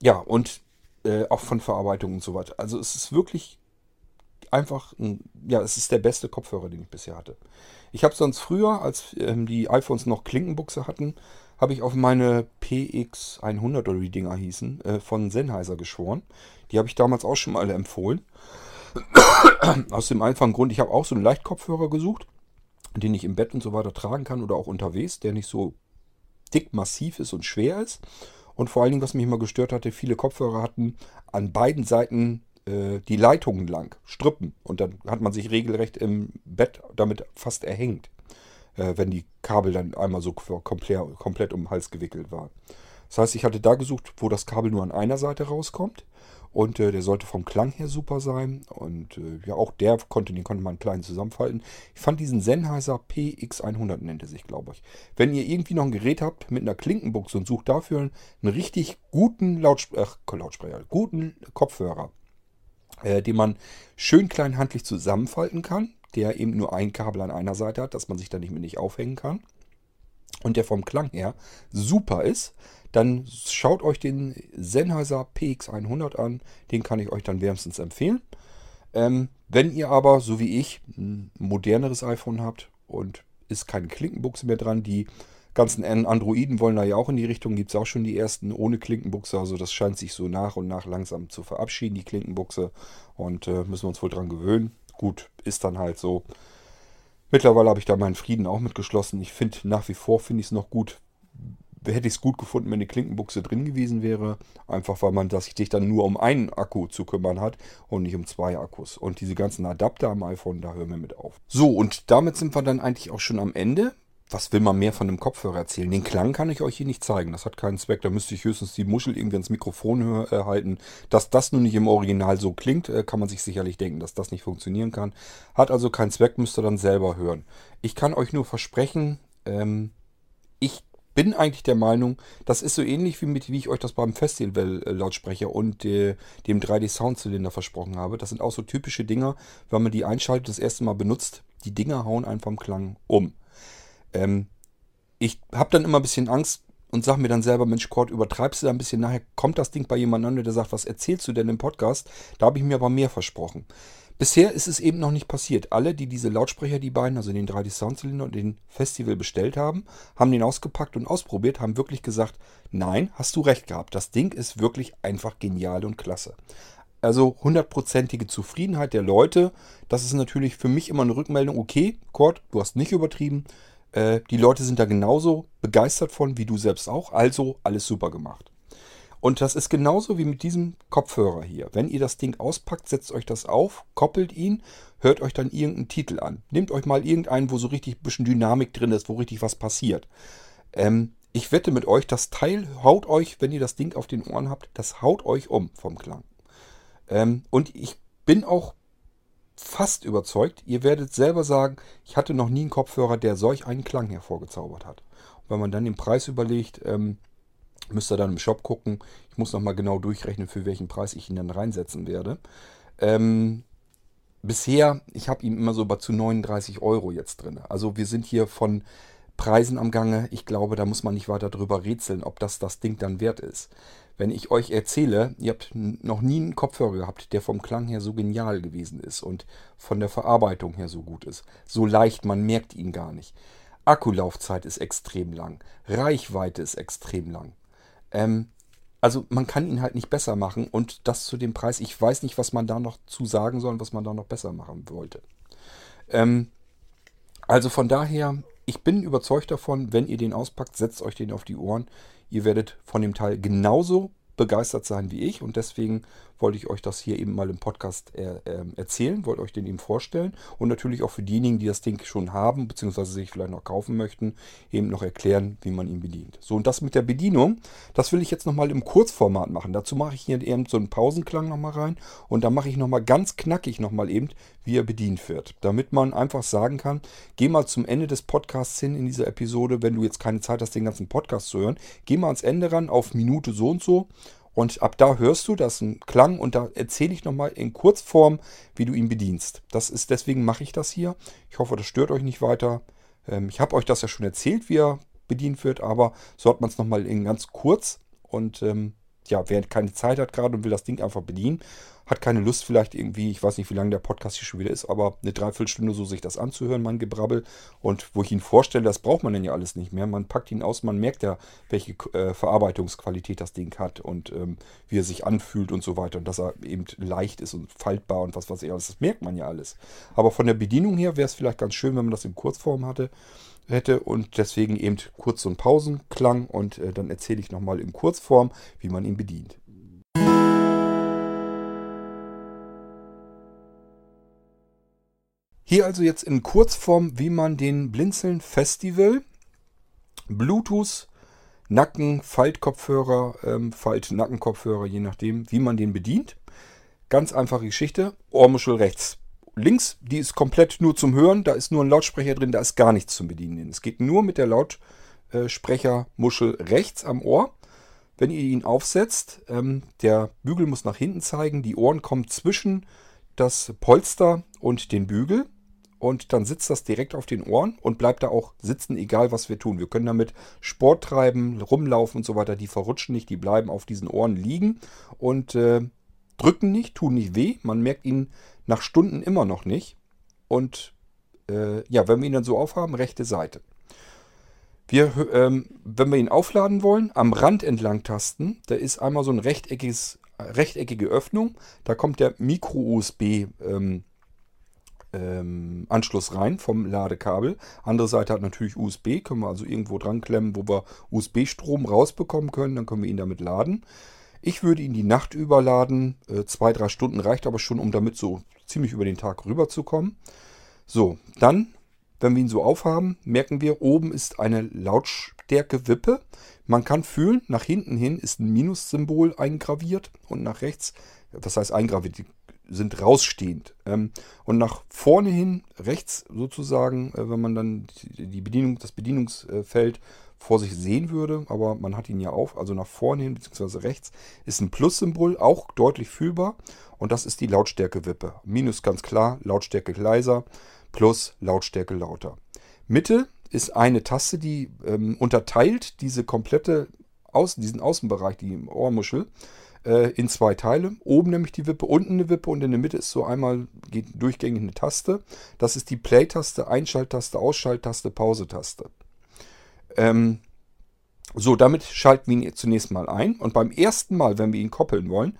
ja, und äh, auch von Verarbeitung und so weiter. Also es ist wirklich einfach, ein, ja, es ist der beste Kopfhörer, den ich bisher hatte. Ich habe sonst früher, als ähm, die iPhones noch Klinkenbuchse hatten, habe ich auf meine PX100 oder wie die Dinger hießen, äh, von Sennheiser geschworen. Die habe ich damals auch schon mal empfohlen. Aus dem einfachen Grund, ich habe auch so einen Leichtkopfhörer gesucht, den ich im Bett und so weiter tragen kann oder auch unterwegs, der nicht so dick, massiv ist und schwer ist. Und vor allen Dingen, was mich immer gestört hatte, viele Kopfhörer hatten an beiden Seiten äh, die Leitungen lang, Strippen. Und dann hat man sich regelrecht im Bett damit fast erhängt äh, wenn die Kabel dann einmal so komplett, um den Hals gewickelt waren. Das heißt, ich hatte da gesucht, wo das Kabel nur an einer Seite rauskommt. Und äh, der sollte vom Klang her super sein. Und äh, ja, auch der konnte, den konnte man klein zusammenfalten. Ich fand diesen Sennheiser PX100 nennt er sich, glaube ich. Wenn ihr irgendwie noch ein Gerät habt mit einer Klinkenbuchse und sucht dafür einen richtig guten Lautspre äh, Lautsprecher, guten Kopfhörer, äh, den man schön kleinhandlich zusammenfalten kann, der eben nur ein Kabel an einer Seite hat, dass man sich da nicht mehr nicht aufhängen kann. Und der vom Klang her super ist, dann schaut euch den Sennheiser PX100 an. Den kann ich euch dann wärmstens empfehlen. Ähm, wenn ihr aber, so wie ich, ein moderneres iPhone habt und ist keine Klinkenbuchse mehr dran, die ganzen Androiden wollen da ja auch in die Richtung, gibt es auch schon die ersten ohne Klinkenbuchse. Also das scheint sich so nach und nach langsam zu verabschieden, die Klinkenbuchse. Und äh, müssen wir uns wohl dran gewöhnen gut, ist dann halt so. Mittlerweile habe ich da meinen Frieden auch mitgeschlossen. Ich finde nach wie vor finde ich es noch gut. Hätte ich es gut gefunden, wenn eine Klinkenbuchse drin gewesen wäre. Einfach weil man sich dann nur um einen Akku zu kümmern hat und nicht um zwei Akkus. Und diese ganzen Adapter am iPhone, da hören wir mit auf. So, und damit sind wir dann eigentlich auch schon am Ende was will man mehr von einem Kopfhörer erzählen? Den Klang kann ich euch hier nicht zeigen. Das hat keinen Zweck. Da müsste ich höchstens die Muschel irgendwie ins Mikrofon äh, halten. Dass das nun nicht im Original so klingt, äh, kann man sich sicherlich denken, dass das nicht funktionieren kann. Hat also keinen Zweck, müsst ihr dann selber hören. Ich kann euch nur versprechen, ähm, ich bin eigentlich der Meinung, das ist so ähnlich wie mit, wie ich euch das beim Festival-Lautsprecher und äh, dem 3D-Soundzylinder versprochen habe. Das sind auch so typische Dinger, wenn man die einschaltet, das erste Mal benutzt. Die Dinger hauen einfach im Klang um. Ähm, ich habe dann immer ein bisschen Angst und sage mir dann selber, Mensch, Kurt, übertreibst du da ein bisschen? Nachher kommt das Ding bei jemand an, der sagt, was erzählst du denn im Podcast? Da habe ich mir aber mehr versprochen. Bisher ist es eben noch nicht passiert. Alle, die diese Lautsprecher, die beiden, also den 3D Soundzylinder und den Festival bestellt haben, haben den ausgepackt und ausprobiert, haben wirklich gesagt, nein, hast du recht gehabt. Das Ding ist wirklich einfach genial und klasse. Also hundertprozentige Zufriedenheit der Leute. Das ist natürlich für mich immer eine Rückmeldung. Okay, Kurt, du hast nicht übertrieben Äh, die Leute sind da genauso begeistert von, wie du selbst auch. Also alles super gemacht. Und das ist genauso wie mit diesem Kopfhörer hier. Wenn ihr das Ding auspackt, setzt euch das auf, koppelt ihn, hört euch dann irgendeinen Titel an. Nehmt euch mal irgendeinen, wo so richtig ein bisschen Dynamik drin ist, wo richtig was passiert. Ähm, ich wette mit euch, das Teil haut euch, wenn ihr das Ding auf den Ohren habt, das haut euch um vom Klang. Ähm, und ich bin auch fast überzeugt, ihr werdet selber sagen, ich hatte noch nie einen Kopfhörer, der solch einen Klang hervorgezaubert hat. Und wenn man dann den Preis überlegt, ähm, Müsst ihr dann im Shop gucken. Ich muss nochmal genau durchrechnen, für welchen Preis ich ihn dann reinsetzen werde. Ähm, bisher, ich habe ihn immer so bei zu 39 Euro jetzt drin. Also wir sind hier von Preisen am Gange. Ich glaube, da muss man nicht weiter drüber rätseln, ob das das Ding dann wert ist. Wenn ich euch erzähle, ihr habt noch nie einen Kopfhörer gehabt, der vom Klang her so genial gewesen ist und von der Verarbeitung her so gut ist. So leicht, man merkt ihn gar nicht. Akkulaufzeit ist extrem lang. Reichweite ist extrem lang. Ähm, also man kann ihn halt nicht besser machen und das zu dem Preis. Ich weiß nicht, was man da noch zu sagen soll und was man da noch besser machen wollte. Ähm, also von daher, ich bin überzeugt davon, wenn ihr den auspackt, setzt euch den auf die Ohren. Ihr werdet von dem Teil genauso begeistert sein wie ich und deswegen wollte ich euch das hier eben mal im Podcast äh, äh, erzählen, wollte euch den eben vorstellen und natürlich auch für diejenigen, die das Ding schon haben, beziehungsweise sich vielleicht noch kaufen möchten, eben noch erklären, wie man ihn bedient. So, und das mit der Bedienung, das will ich jetzt nochmal im Kurzformat machen. Dazu mache ich hier eben so einen Pausenklang nochmal rein und dann mache ich nochmal ganz knackig nochmal eben, wie er bedient wird. Damit man einfach sagen kann, geh mal zum Ende des Podcasts hin in dieser Episode, wenn du jetzt keine Zeit hast, den ganzen Podcast zu hören, geh mal ans Ende ran auf Minute so und so und ab da hörst du, das ist ein Klang und da erzähle ich nochmal in Kurzform, wie du ihn bedienst. Das ist, deswegen mache ich das hier. Ich hoffe, das stört euch nicht weiter. Ähm, ich habe euch das ja schon erzählt, wie er bedient wird, aber so hat man es nochmal in ganz kurz. Und ähm, ja, wer keine Zeit hat gerade und will das Ding einfach bedienen, hat keine Lust vielleicht irgendwie, ich weiß nicht, wie lange der Podcast hier schon wieder ist, aber eine Dreiviertelstunde so sich das anzuhören, mein Gebrabbel. Und wo ich ihn vorstelle, das braucht man denn ja alles nicht mehr. Man packt ihn aus, man merkt ja, welche äh, Verarbeitungsqualität das Ding hat und ähm, wie er sich anfühlt und so weiter. Und dass er eben leicht ist und faltbar und was weiß ich alles. Das merkt man ja alles. Aber von der Bedienung her wäre es vielleicht ganz schön, wenn man das in Kurzform hatte hätte und deswegen eben kurz so ein Pausenklang und äh, dann erzähle ich nochmal in Kurzform, wie man ihn bedient. Hier also jetzt in Kurzform, wie man den Blinzeln Festival Bluetooth Nacken, Faltkopfhörer, ähm, Falt-Nackenkopfhörer, je nachdem, wie man den bedient. Ganz einfache Geschichte. Ohrmuschel rechts. Links, die ist komplett nur zum Hören. Da ist nur ein Lautsprecher drin, da ist gar nichts zum Bedienen. Es geht nur mit der Lautsprechermuschel rechts am Ohr. Wenn ihr ihn aufsetzt, ähm, der Bügel muss nach hinten zeigen. Die Ohren kommen zwischen das Polster und den Bügel und dann sitzt das direkt auf den Ohren und bleibt da auch sitzen, egal was wir tun. Wir können damit Sport treiben, rumlaufen und so weiter. Die verrutschen nicht, die bleiben auf diesen Ohren liegen und äh, drücken nicht, tun nicht weh. Man merkt ihn nach Stunden immer noch nicht. Und äh, ja, wenn wir ihn dann so aufhaben, rechte Seite. Wir, ähm, wenn wir ihn aufladen wollen, am Rand entlang tasten. Da ist einmal so ein rechteckiges, rechteckige Öffnung. Da kommt der Micro-USB ähm, ähm, Anschluss rein vom Ladekabel. Andere Seite hat natürlich USB, können wir also irgendwo dran klemmen, wo wir USB-Strom rausbekommen können. Dann können wir ihn damit laden. Ich würde ihn die Nacht überladen. Äh, zwei, drei Stunden reicht aber schon, um damit so ziemlich über den Tag rüberzukommen. So, dann, wenn wir ihn so aufhaben, merken wir, oben ist eine Lautstärke-Wippe. Man kann fühlen, nach hinten hin ist ein Minussymbol eingraviert und nach rechts, das heißt eingraviert, sind rausstehend. Ähm, und nach vorne hin, rechts sozusagen, äh, wenn man dann die Bedienung, das Bedienungsfeld vor sich sehen würde, aber man hat ihn ja auf, also nach vorne hin bzw. rechts ist ein Plus-Symbol, auch deutlich fühlbar und das ist die Lautstärke-Wippe. Minus ganz klar, Lautstärke leiser, Plus Lautstärke lauter. Mitte ist eine Taste, die ähm, unterteilt diese komplette Außen, diesen Außenbereich, die Ohrmuschel, äh, in zwei Teile. Oben nämlich die Wippe, unten eine Wippe und in der Mitte ist so einmal geht durchgängig eine Taste. Das ist die Play-Taste, Einschalttaste, Ausschalttaste, Pause-Taste. Ähm, so, damit schalten wir ihn zunächst mal ein. Und beim ersten Mal, wenn wir ihn koppeln wollen,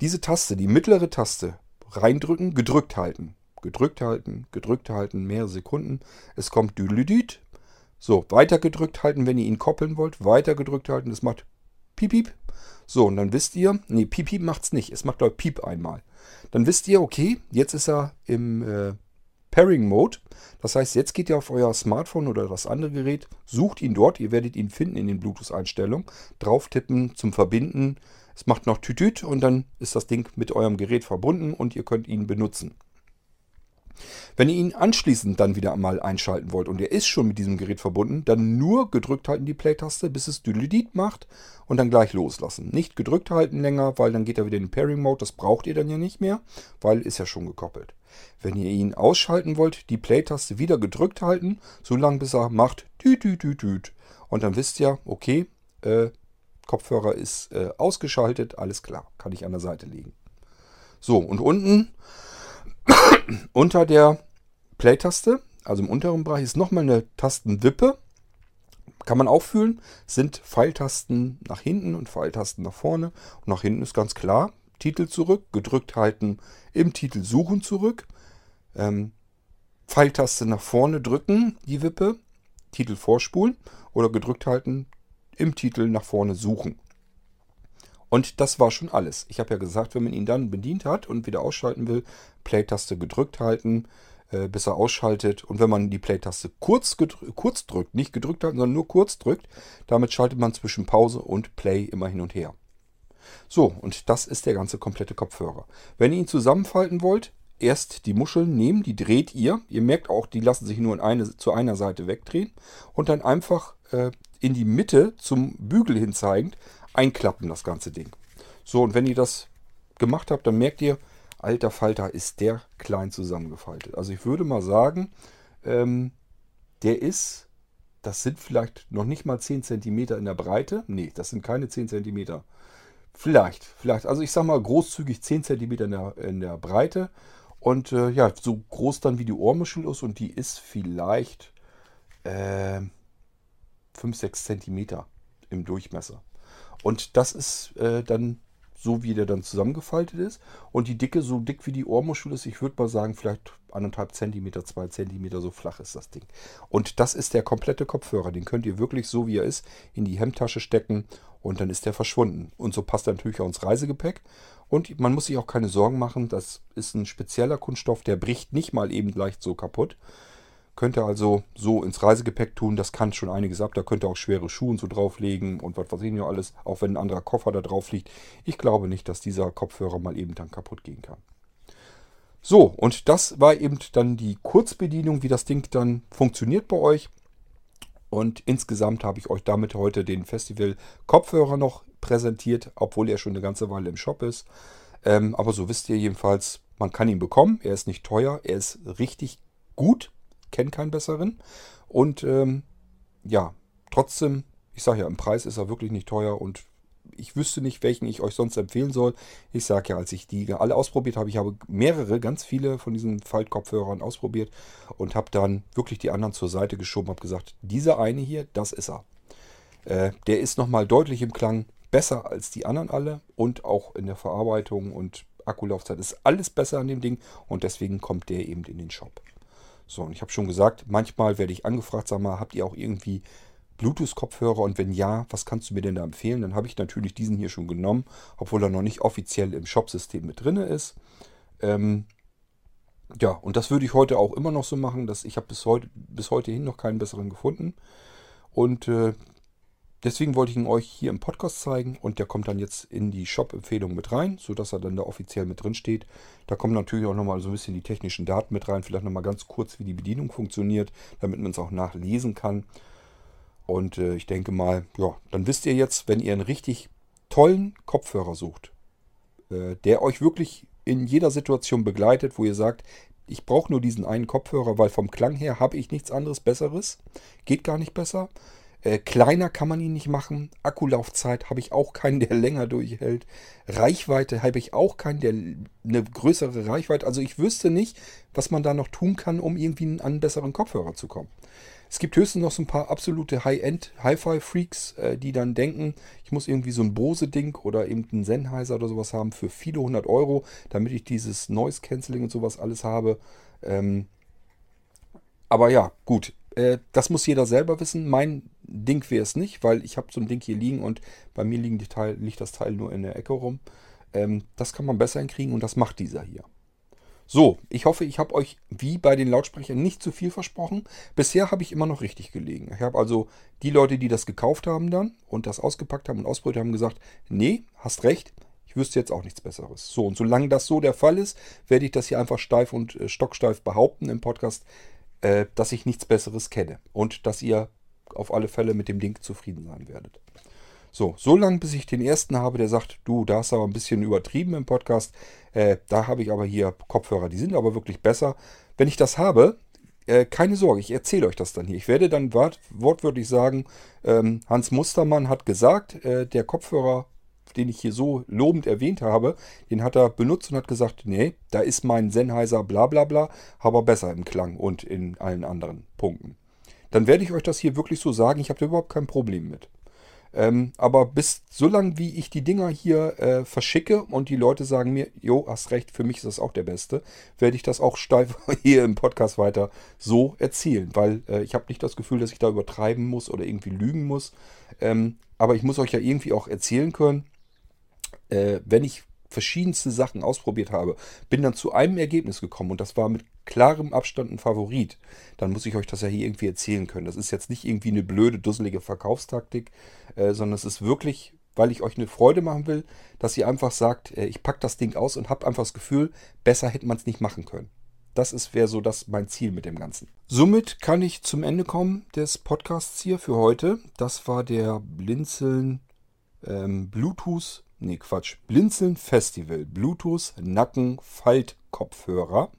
diese Taste, die mittlere Taste, reindrücken, gedrückt halten. Gedrückt halten, gedrückt halten, mehrere Sekunden. Es kommt Düdelüdüt. So, weiter gedrückt halten, wenn ihr ihn koppeln wollt. Weiter gedrückt halten, das macht piep, piep. So, und dann wisst ihr, nee, piep, piep macht es nicht. Es macht, glaube piep einmal. Dann wisst ihr, okay, jetzt ist er im äh, Pairing Mode. Das heißt, jetzt geht ihr auf euer Smartphone oder das andere Gerät, sucht ihn dort, ihr werdet ihn finden in den Bluetooth-Einstellungen, drauf tippen zum Verbinden. Es macht noch Tütüt und dann ist das Ding mit eurem Gerät verbunden und ihr könnt ihn benutzen. Wenn ihr ihn anschließend dann wieder einmal einschalten wollt und er ist schon mit diesem Gerät verbunden, dann nur gedrückt halten die Play-Taste, bis es Düdelidit macht und dann gleich loslassen. Nicht gedrückt halten länger, weil dann geht er wieder in den Pairing-Mode. Das braucht ihr dann ja nicht mehr, weil ist ja schon gekoppelt. Wenn ihr ihn ausschalten wollt, die Play-Taste wieder gedrückt halten, so lange bis er macht düt. Und dann wisst ihr, okay, äh, Kopfhörer ist äh, ausgeschaltet, alles klar, kann ich an der Seite legen. So, und unten unter der Play-Taste, also im unteren Bereich, ist nochmal eine Tastenwippe. Kann man auch sind Pfeiltasten nach hinten und Pfeiltasten nach vorne. Und nach hinten ist ganz klar, Titel zurück, gedrückt halten, im Titel suchen zurück. Ähm, Pfeiltaste nach vorne drücken, die Wippe, Titel vorspulen oder gedrückt halten, im Titel nach vorne suchen. Und das war schon alles. Ich habe ja gesagt, wenn man ihn dann bedient hat und wieder ausschalten will, Play-Taste gedrückt halten, äh, bis er ausschaltet. Und wenn man die Play-Taste kurz, kurz drückt, nicht gedrückt halten, sondern nur kurz drückt, damit schaltet man zwischen Pause und Play immer hin und her. So, und das ist der ganze komplette Kopfhörer. Wenn ihr ihn zusammenfalten wollt, erst die Muscheln nehmen, die dreht ihr. Ihr merkt auch, die lassen sich nur in eine, zu einer Seite wegdrehen. Und dann einfach äh, in die Mitte zum Bügel hin zeigend einklappen, das ganze Ding. So, und wenn ihr das gemacht habt, dann merkt ihr, alter Falter ist der klein zusammengefaltet. Also ich würde mal sagen, ähm, der ist, das sind vielleicht noch nicht mal 10 cm in der Breite. Nee, das sind keine 10 cm. Vielleicht, vielleicht. Also ich sag mal großzügig 10 cm in der, in der Breite. Und äh, ja, so groß dann wie die Ohrmuschel ist. Und die ist vielleicht äh, 5, 6 cm im Durchmesser. Und das ist äh, dann so, wie der dann zusammengefaltet ist. Und die Dicke, so dick wie die Ohrmuschel ist, ich würde mal sagen, vielleicht anderthalb Zentimeter, zwei Zentimeter, so flach ist das Ding. Und das ist der komplette Kopfhörer. Den könnt ihr wirklich, so wie er ist, in die Hemdtasche stecken und dann ist der verschwunden. Und so passt er natürlich auch ins Reisegepäck. Und man muss sich auch keine Sorgen machen, das ist ein spezieller Kunststoff, der bricht nicht mal eben leicht so kaputt. Könnt ihr also so ins Reisegepäck tun, das kann schon einiges ab. Da könnt ihr auch schwere Schuhe und so drauflegen und was weiß ich noch alles, auch wenn ein anderer Koffer da drauf liegt. Ich glaube nicht, dass dieser Kopfhörer mal eben dann kaputt gehen kann. So, und das war eben dann die Kurzbedienung, wie das Ding dann funktioniert bei euch. Und insgesamt habe ich euch damit heute den Festival Kopfhörer noch präsentiert, obwohl er schon eine ganze Weile im Shop ist. Ähm, aber so wisst ihr jedenfalls, man kann ihn bekommen. Er ist nicht teuer, er ist richtig gut kenne keinen besseren. Und ähm, ja, trotzdem, ich sage ja, im Preis ist er wirklich nicht teuer und ich wüsste nicht, welchen ich euch sonst empfehlen soll. Ich sage ja, als ich die alle ausprobiert habe, ich habe mehrere, ganz viele von diesen Faltkopfhörern ausprobiert und habe dann wirklich die anderen zur Seite geschoben, habe gesagt, dieser eine hier, das ist er. Äh, der ist nochmal deutlich im Klang besser als die anderen alle und auch in der Verarbeitung und Akkulaufzeit ist alles besser an dem Ding und deswegen kommt der eben in den Shop. So, und ich habe schon gesagt, manchmal werde ich angefragt, sag mal, habt ihr auch irgendwie Bluetooth-Kopfhörer und wenn ja, was kannst du mir denn da empfehlen? Dann habe ich natürlich diesen hier schon genommen, obwohl er noch nicht offiziell im Shop-System mit drin ist. Ähm, ja, und das würde ich heute auch immer noch so machen. Dass ich habe bis heute, bis heute hin noch keinen besseren gefunden. Und äh, Deswegen wollte ich ihn euch hier im Podcast zeigen und der kommt dann jetzt in die Shop-Empfehlung mit rein, sodass er dann da offiziell mit drin steht. Da kommen natürlich auch nochmal so ein bisschen die technischen Daten mit rein, vielleicht nochmal ganz kurz, wie die Bedienung funktioniert, damit man es auch nachlesen kann. Und äh, ich denke mal, ja, dann wisst ihr jetzt, wenn ihr einen richtig tollen Kopfhörer sucht, äh, der euch wirklich in jeder Situation begleitet, wo ihr sagt, ich brauche nur diesen einen Kopfhörer, weil vom Klang her habe ich nichts anderes Besseres, geht gar nicht besser äh, kleiner kann man ihn nicht machen. Akkulaufzeit habe ich auch keinen, der länger durchhält. Reichweite habe ich auch keinen, der eine größere Reichweite. Also ich wüsste nicht, was man da noch tun kann, um irgendwie an einen besseren Kopfhörer zu kommen. Es gibt höchstens noch so ein paar absolute High-End Hi-Fi-Freaks, äh, die dann denken, ich muss irgendwie so ein Bose-Ding oder eben einen Sennheiser oder sowas haben für viele hundert Euro, damit ich dieses Noise-Canceling und sowas alles habe. Ähm, aber ja, gut äh, das muss jeder selber wissen. Mein Ding wäre es nicht, weil ich habe so ein Ding hier liegen und bei mir liegen Teil, liegt das Teil nur in der Ecke rum. Ähm, das kann man besser hinkriegen und das macht dieser hier. So, ich hoffe, ich habe euch wie bei den Lautsprechern nicht zu viel versprochen. Bisher habe ich immer noch richtig gelegen. Ich habe also die Leute, die das gekauft haben dann und das ausgepackt haben und ausprobiert haben, gesagt, nee, hast recht, ich wüsste jetzt auch nichts Besseres. So, und solange das so der Fall ist, werde ich das hier einfach steif und äh, stocksteif behaupten im Podcast, äh, dass ich nichts Besseres kenne und dass ihr auf alle Fälle mit dem Ding zufrieden sein werdet. So, so lange, bis ich den ersten habe, der sagt, du, da hast aber ein bisschen übertrieben im Podcast. Äh, da habe ich aber hier Kopfhörer, die sind aber wirklich besser. Wenn ich das habe, äh, keine Sorge, ich erzähle euch das dann hier. Ich werde dann wort, wortwörtlich sagen, ähm, Hans Mustermann hat gesagt, äh, der Kopfhörer, den ich hier so lobend erwähnt habe, den hat er benutzt und hat gesagt, nee, da ist mein Sennheiser bla bla bla, aber besser im Klang und in allen anderen Punkten. Dann werde ich euch das hier wirklich so sagen, ich habe da überhaupt kein Problem mit. Ähm, aber bis so lange, wie ich die Dinger hier äh, verschicke und die Leute sagen mir, jo, hast recht, für mich ist das auch der Beste, werde ich das auch steif hier im Podcast weiter so erzählen, weil äh, ich habe nicht das Gefühl, dass ich da übertreiben muss oder irgendwie lügen muss. Ähm, aber ich muss euch ja irgendwie auch erzählen können, äh, wenn ich verschiedenste Sachen ausprobiert habe, bin dann zu einem Ergebnis gekommen und das war mit klarem Abstand ein Favorit, dann muss ich euch das ja hier irgendwie erzählen können. Das ist jetzt nicht irgendwie eine blöde, dusselige Verkaufstaktik, äh, sondern es ist wirklich, weil ich euch eine Freude machen will, dass ihr einfach sagt, äh, ich packe das Ding aus und habt einfach das Gefühl, besser hätte man es nicht machen können. Das wäre so das mein Ziel mit dem Ganzen. Somit kann ich zum Ende kommen des Podcasts hier für heute. Das war der Blinzeln ähm, Bluetooth nee Quatsch, Blinzeln Festival, Bluetooth Nacken Faltkopfhörer.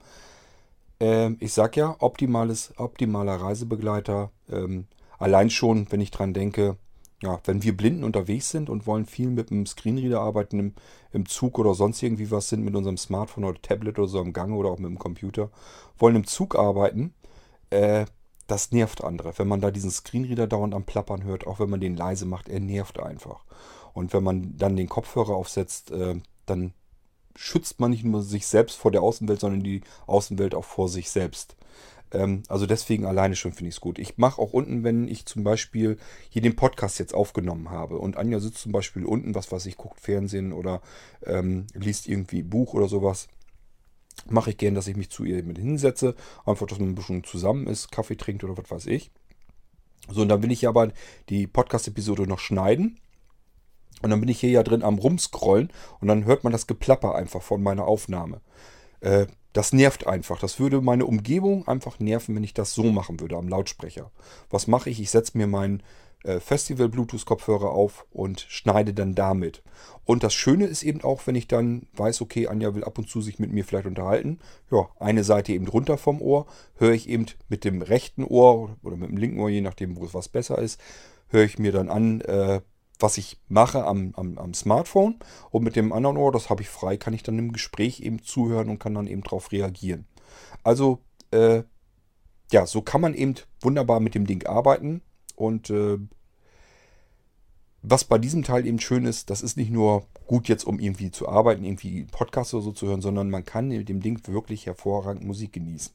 Ähm, ich sag ja, optimales, optimaler Reisebegleiter. Ähm, allein schon, wenn ich dran denke, ja, wenn wir Blinden unterwegs sind und wollen viel mit dem Screenreader arbeiten, im, im Zug oder sonst irgendwie was sind, mit unserem Smartphone oder Tablet oder so im Gange oder auch mit dem Computer, wollen im Zug arbeiten, äh, das nervt andere. Wenn man da diesen Screenreader dauernd am Plappern hört, auch wenn man den leise macht, er nervt einfach. Und wenn man dann den Kopfhörer aufsetzt, äh, dann schützt man nicht nur sich selbst vor der Außenwelt, sondern die Außenwelt auch vor sich selbst. Ähm, also deswegen alleine schon finde ich es gut. Ich mache auch unten, wenn ich zum Beispiel hier den Podcast jetzt aufgenommen habe und Anja sitzt zum Beispiel unten, was weiß ich, guckt Fernsehen oder ähm, liest irgendwie Buch oder sowas, mache ich gern, dass ich mich zu ihr mit hinsetze, einfach, dass man ein bisschen zusammen ist, Kaffee trinkt oder was weiß ich. So, und dann will ich aber die Podcast-Episode noch schneiden und dann bin ich hier ja drin am Rumscrollen und dann hört man das Geplapper einfach von meiner Aufnahme. Äh, das nervt einfach. Das würde meine Umgebung einfach nerven, wenn ich das so machen würde am Lautsprecher. Was mache ich? Ich setze mir meinen äh, Festival-Bluetooth-Kopfhörer auf und schneide dann damit. Und das Schöne ist eben auch, wenn ich dann weiß, okay, Anja will ab und zu sich mit mir vielleicht unterhalten. Ja, eine Seite eben runter vom Ohr, höre ich eben mit dem rechten Ohr oder mit dem linken Ohr, je nachdem, wo es was besser ist, höre ich mir dann an, äh, was ich mache am, am, am, Smartphone und mit dem anderen Ohr, das habe ich frei, kann ich dann im Gespräch eben zuhören und kann dann eben darauf reagieren. Also, äh, ja, so kann man eben wunderbar mit dem Ding arbeiten und äh, was bei diesem Teil eben schön ist, das ist nicht nur gut jetzt, um irgendwie zu arbeiten, irgendwie Podcasts oder so zu hören, sondern man kann mit dem Ding wirklich hervorragend Musik genießen.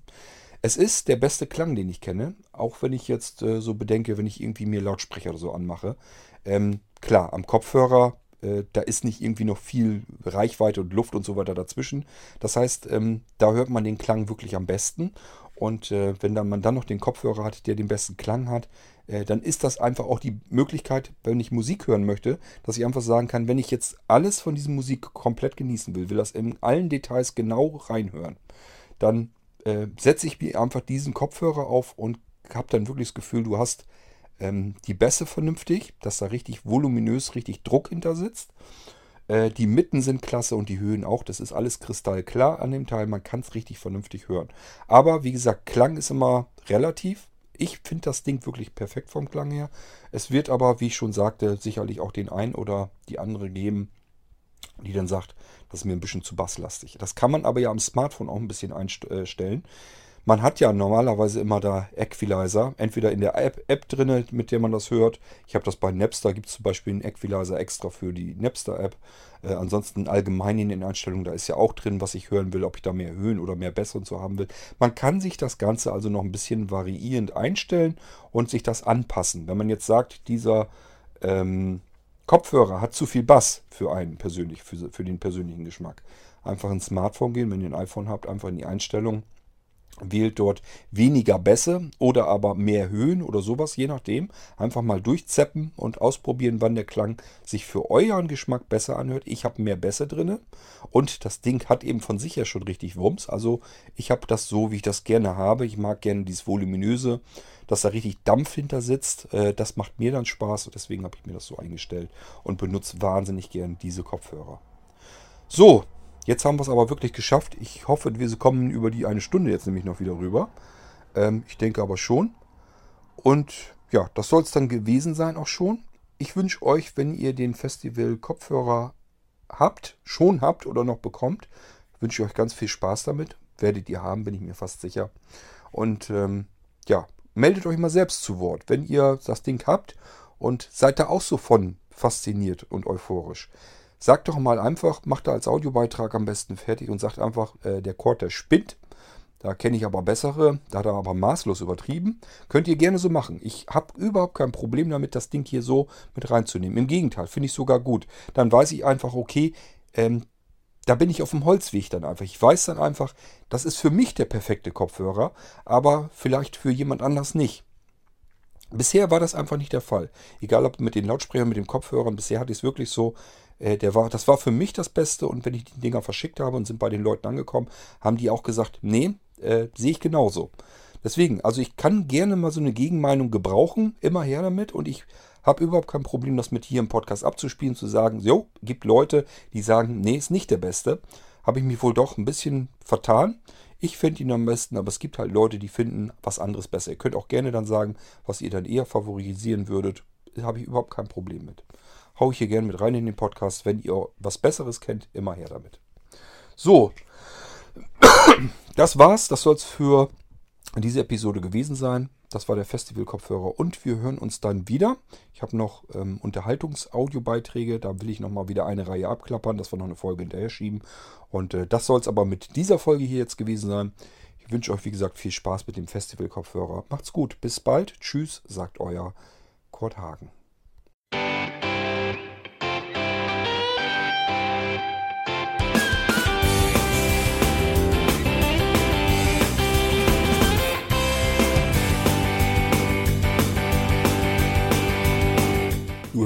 Es ist der beste Klang, den ich kenne, auch wenn ich jetzt äh, so bedenke, wenn ich irgendwie mir Lautsprecher oder so anmache. Ähm, klar, am Kopfhörer, äh, da ist nicht irgendwie noch viel Reichweite und Luft und so weiter dazwischen. Das heißt, ähm, da hört man den Klang wirklich am besten. Und äh, wenn dann man dann noch den Kopfhörer hat, der den besten Klang hat, äh, dann ist das einfach auch die Möglichkeit, wenn ich Musik hören möchte, dass ich einfach sagen kann, wenn ich jetzt alles von dieser Musik komplett genießen will, will das in allen Details genau reinhören, dann äh, setze ich mir einfach diesen Kopfhörer auf und habe dann wirklich das Gefühl, du hast ähm, die Bässe vernünftig, dass da richtig voluminös, richtig Druck hinter sitzt. Äh, die Mitten sind klasse und die Höhen auch. Das ist alles kristallklar an dem Teil. Man kann es richtig vernünftig hören. Aber wie gesagt, Klang ist immer relativ. Ich finde das Ding wirklich perfekt vom Klang her. Es wird aber, wie ich schon sagte, sicherlich auch den ein oder die andere geben, die dann sagt, das ist mir ein bisschen zu basslastig. Das kann man aber ja am Smartphone auch ein bisschen einstellen. Man hat ja normalerweise immer da Equalizer, entweder in der App, App drin, mit der man das hört. Ich habe das bei Napster, gibt es zum Beispiel einen Equalizer extra für die Napster-App. Äh, ansonsten allgemein in den Einstellungen, da ist ja auch drin, was ich hören will, ob ich da mehr Höhen oder mehr und so haben will. Man kann sich das Ganze also noch ein bisschen variierend einstellen und sich das anpassen. Wenn man jetzt sagt, dieser ähm, Kopfhörer hat zu viel Bass für einen persönlich, für, für den persönlichen Geschmack. Einfach ins Smartphone gehen, wenn ihr ein iPhone habt, einfach in die Einstellung wählt dort weniger Bässe oder aber mehr Höhen oder sowas, je nachdem. Einfach mal durchzeppen und ausprobieren, wann der Klang sich für euren Geschmack besser anhört. Ich habe mehr Bässe drin und das Ding hat eben von sich ja schon richtig Wumms. Also ich habe das so, wie ich das gerne habe. Ich mag gerne dieses Voluminöse, dass da richtig Dampf hinter sitzt. Äh, das macht mir dann Spaß und deswegen habe ich mir das so eingestellt und benutze wahnsinnig gerne diese Kopfhörer. So, Jetzt haben wir es aber wirklich geschafft. Ich hoffe, wir kommen über die eine Stunde jetzt nämlich noch wieder rüber. Ähm, ich denke aber schon. Und ja, das soll es dann gewesen sein auch schon. Ich wünsche euch, wenn ihr den Festival-Kopfhörer habt, schon habt oder noch bekommt, wünsche ich euch ganz viel Spaß damit. Werdet ihr haben, bin ich mir fast sicher. Und ähm, ja, meldet euch mal selbst zu Wort, wenn ihr das Ding habt und seid da auch so von fasziniert und euphorisch. Sagt doch mal einfach, macht da als Audiobeitrag am besten fertig und sagt einfach, äh, der der spinnt. Da kenne ich aber bessere, da hat er aber maßlos übertrieben. Könnt ihr gerne so machen. Ich habe überhaupt kein Problem damit, das Ding hier so mit reinzunehmen. Im Gegenteil, finde ich sogar gut. Dann weiß ich einfach, okay, ähm, da bin ich auf dem Holzweg dann einfach. Ich weiß dann einfach, das ist für mich der perfekte Kopfhörer, aber vielleicht für jemand anders nicht. Bisher war das einfach nicht der Fall. Egal ob mit den Lautsprechern, mit den Kopfhörern, bisher hatte ich es wirklich so, der war, das war für mich das Beste und wenn ich die Dinger verschickt habe und sind bei den Leuten angekommen, haben die auch gesagt, nee, äh, sehe ich genauso. Deswegen, also ich kann gerne mal so eine Gegenmeinung gebrauchen, immer her damit und ich habe überhaupt kein Problem, das mit hier im Podcast abzuspielen, zu sagen, jo, gibt Leute, die sagen, nee, ist nicht der Beste. Habe ich mich wohl doch ein bisschen vertan. Ich finde ihn am besten, aber es gibt halt Leute, die finden was anderes besser. Ihr könnt auch gerne dann sagen, was ihr dann eher favorisieren würdet. Da habe ich überhaupt kein Problem mit haue ich hier gerne mit rein in den Podcast. Wenn ihr was Besseres kennt, immer her damit. So, das war's. Das soll es für diese Episode gewesen sein. Das war der Festival-Kopfhörer und wir hören uns dann wieder. Ich habe noch ähm, Unterhaltungs-Audiobeiträge, da will ich nochmal wieder eine Reihe abklappern, dass wir noch eine Folge hinterher schieben. Und äh, das soll es aber mit dieser Folge hier jetzt gewesen sein. Ich wünsche euch, wie gesagt, viel Spaß mit dem Festival-Kopfhörer. Macht's gut, bis bald. Tschüss, sagt euer Kurt Hagen.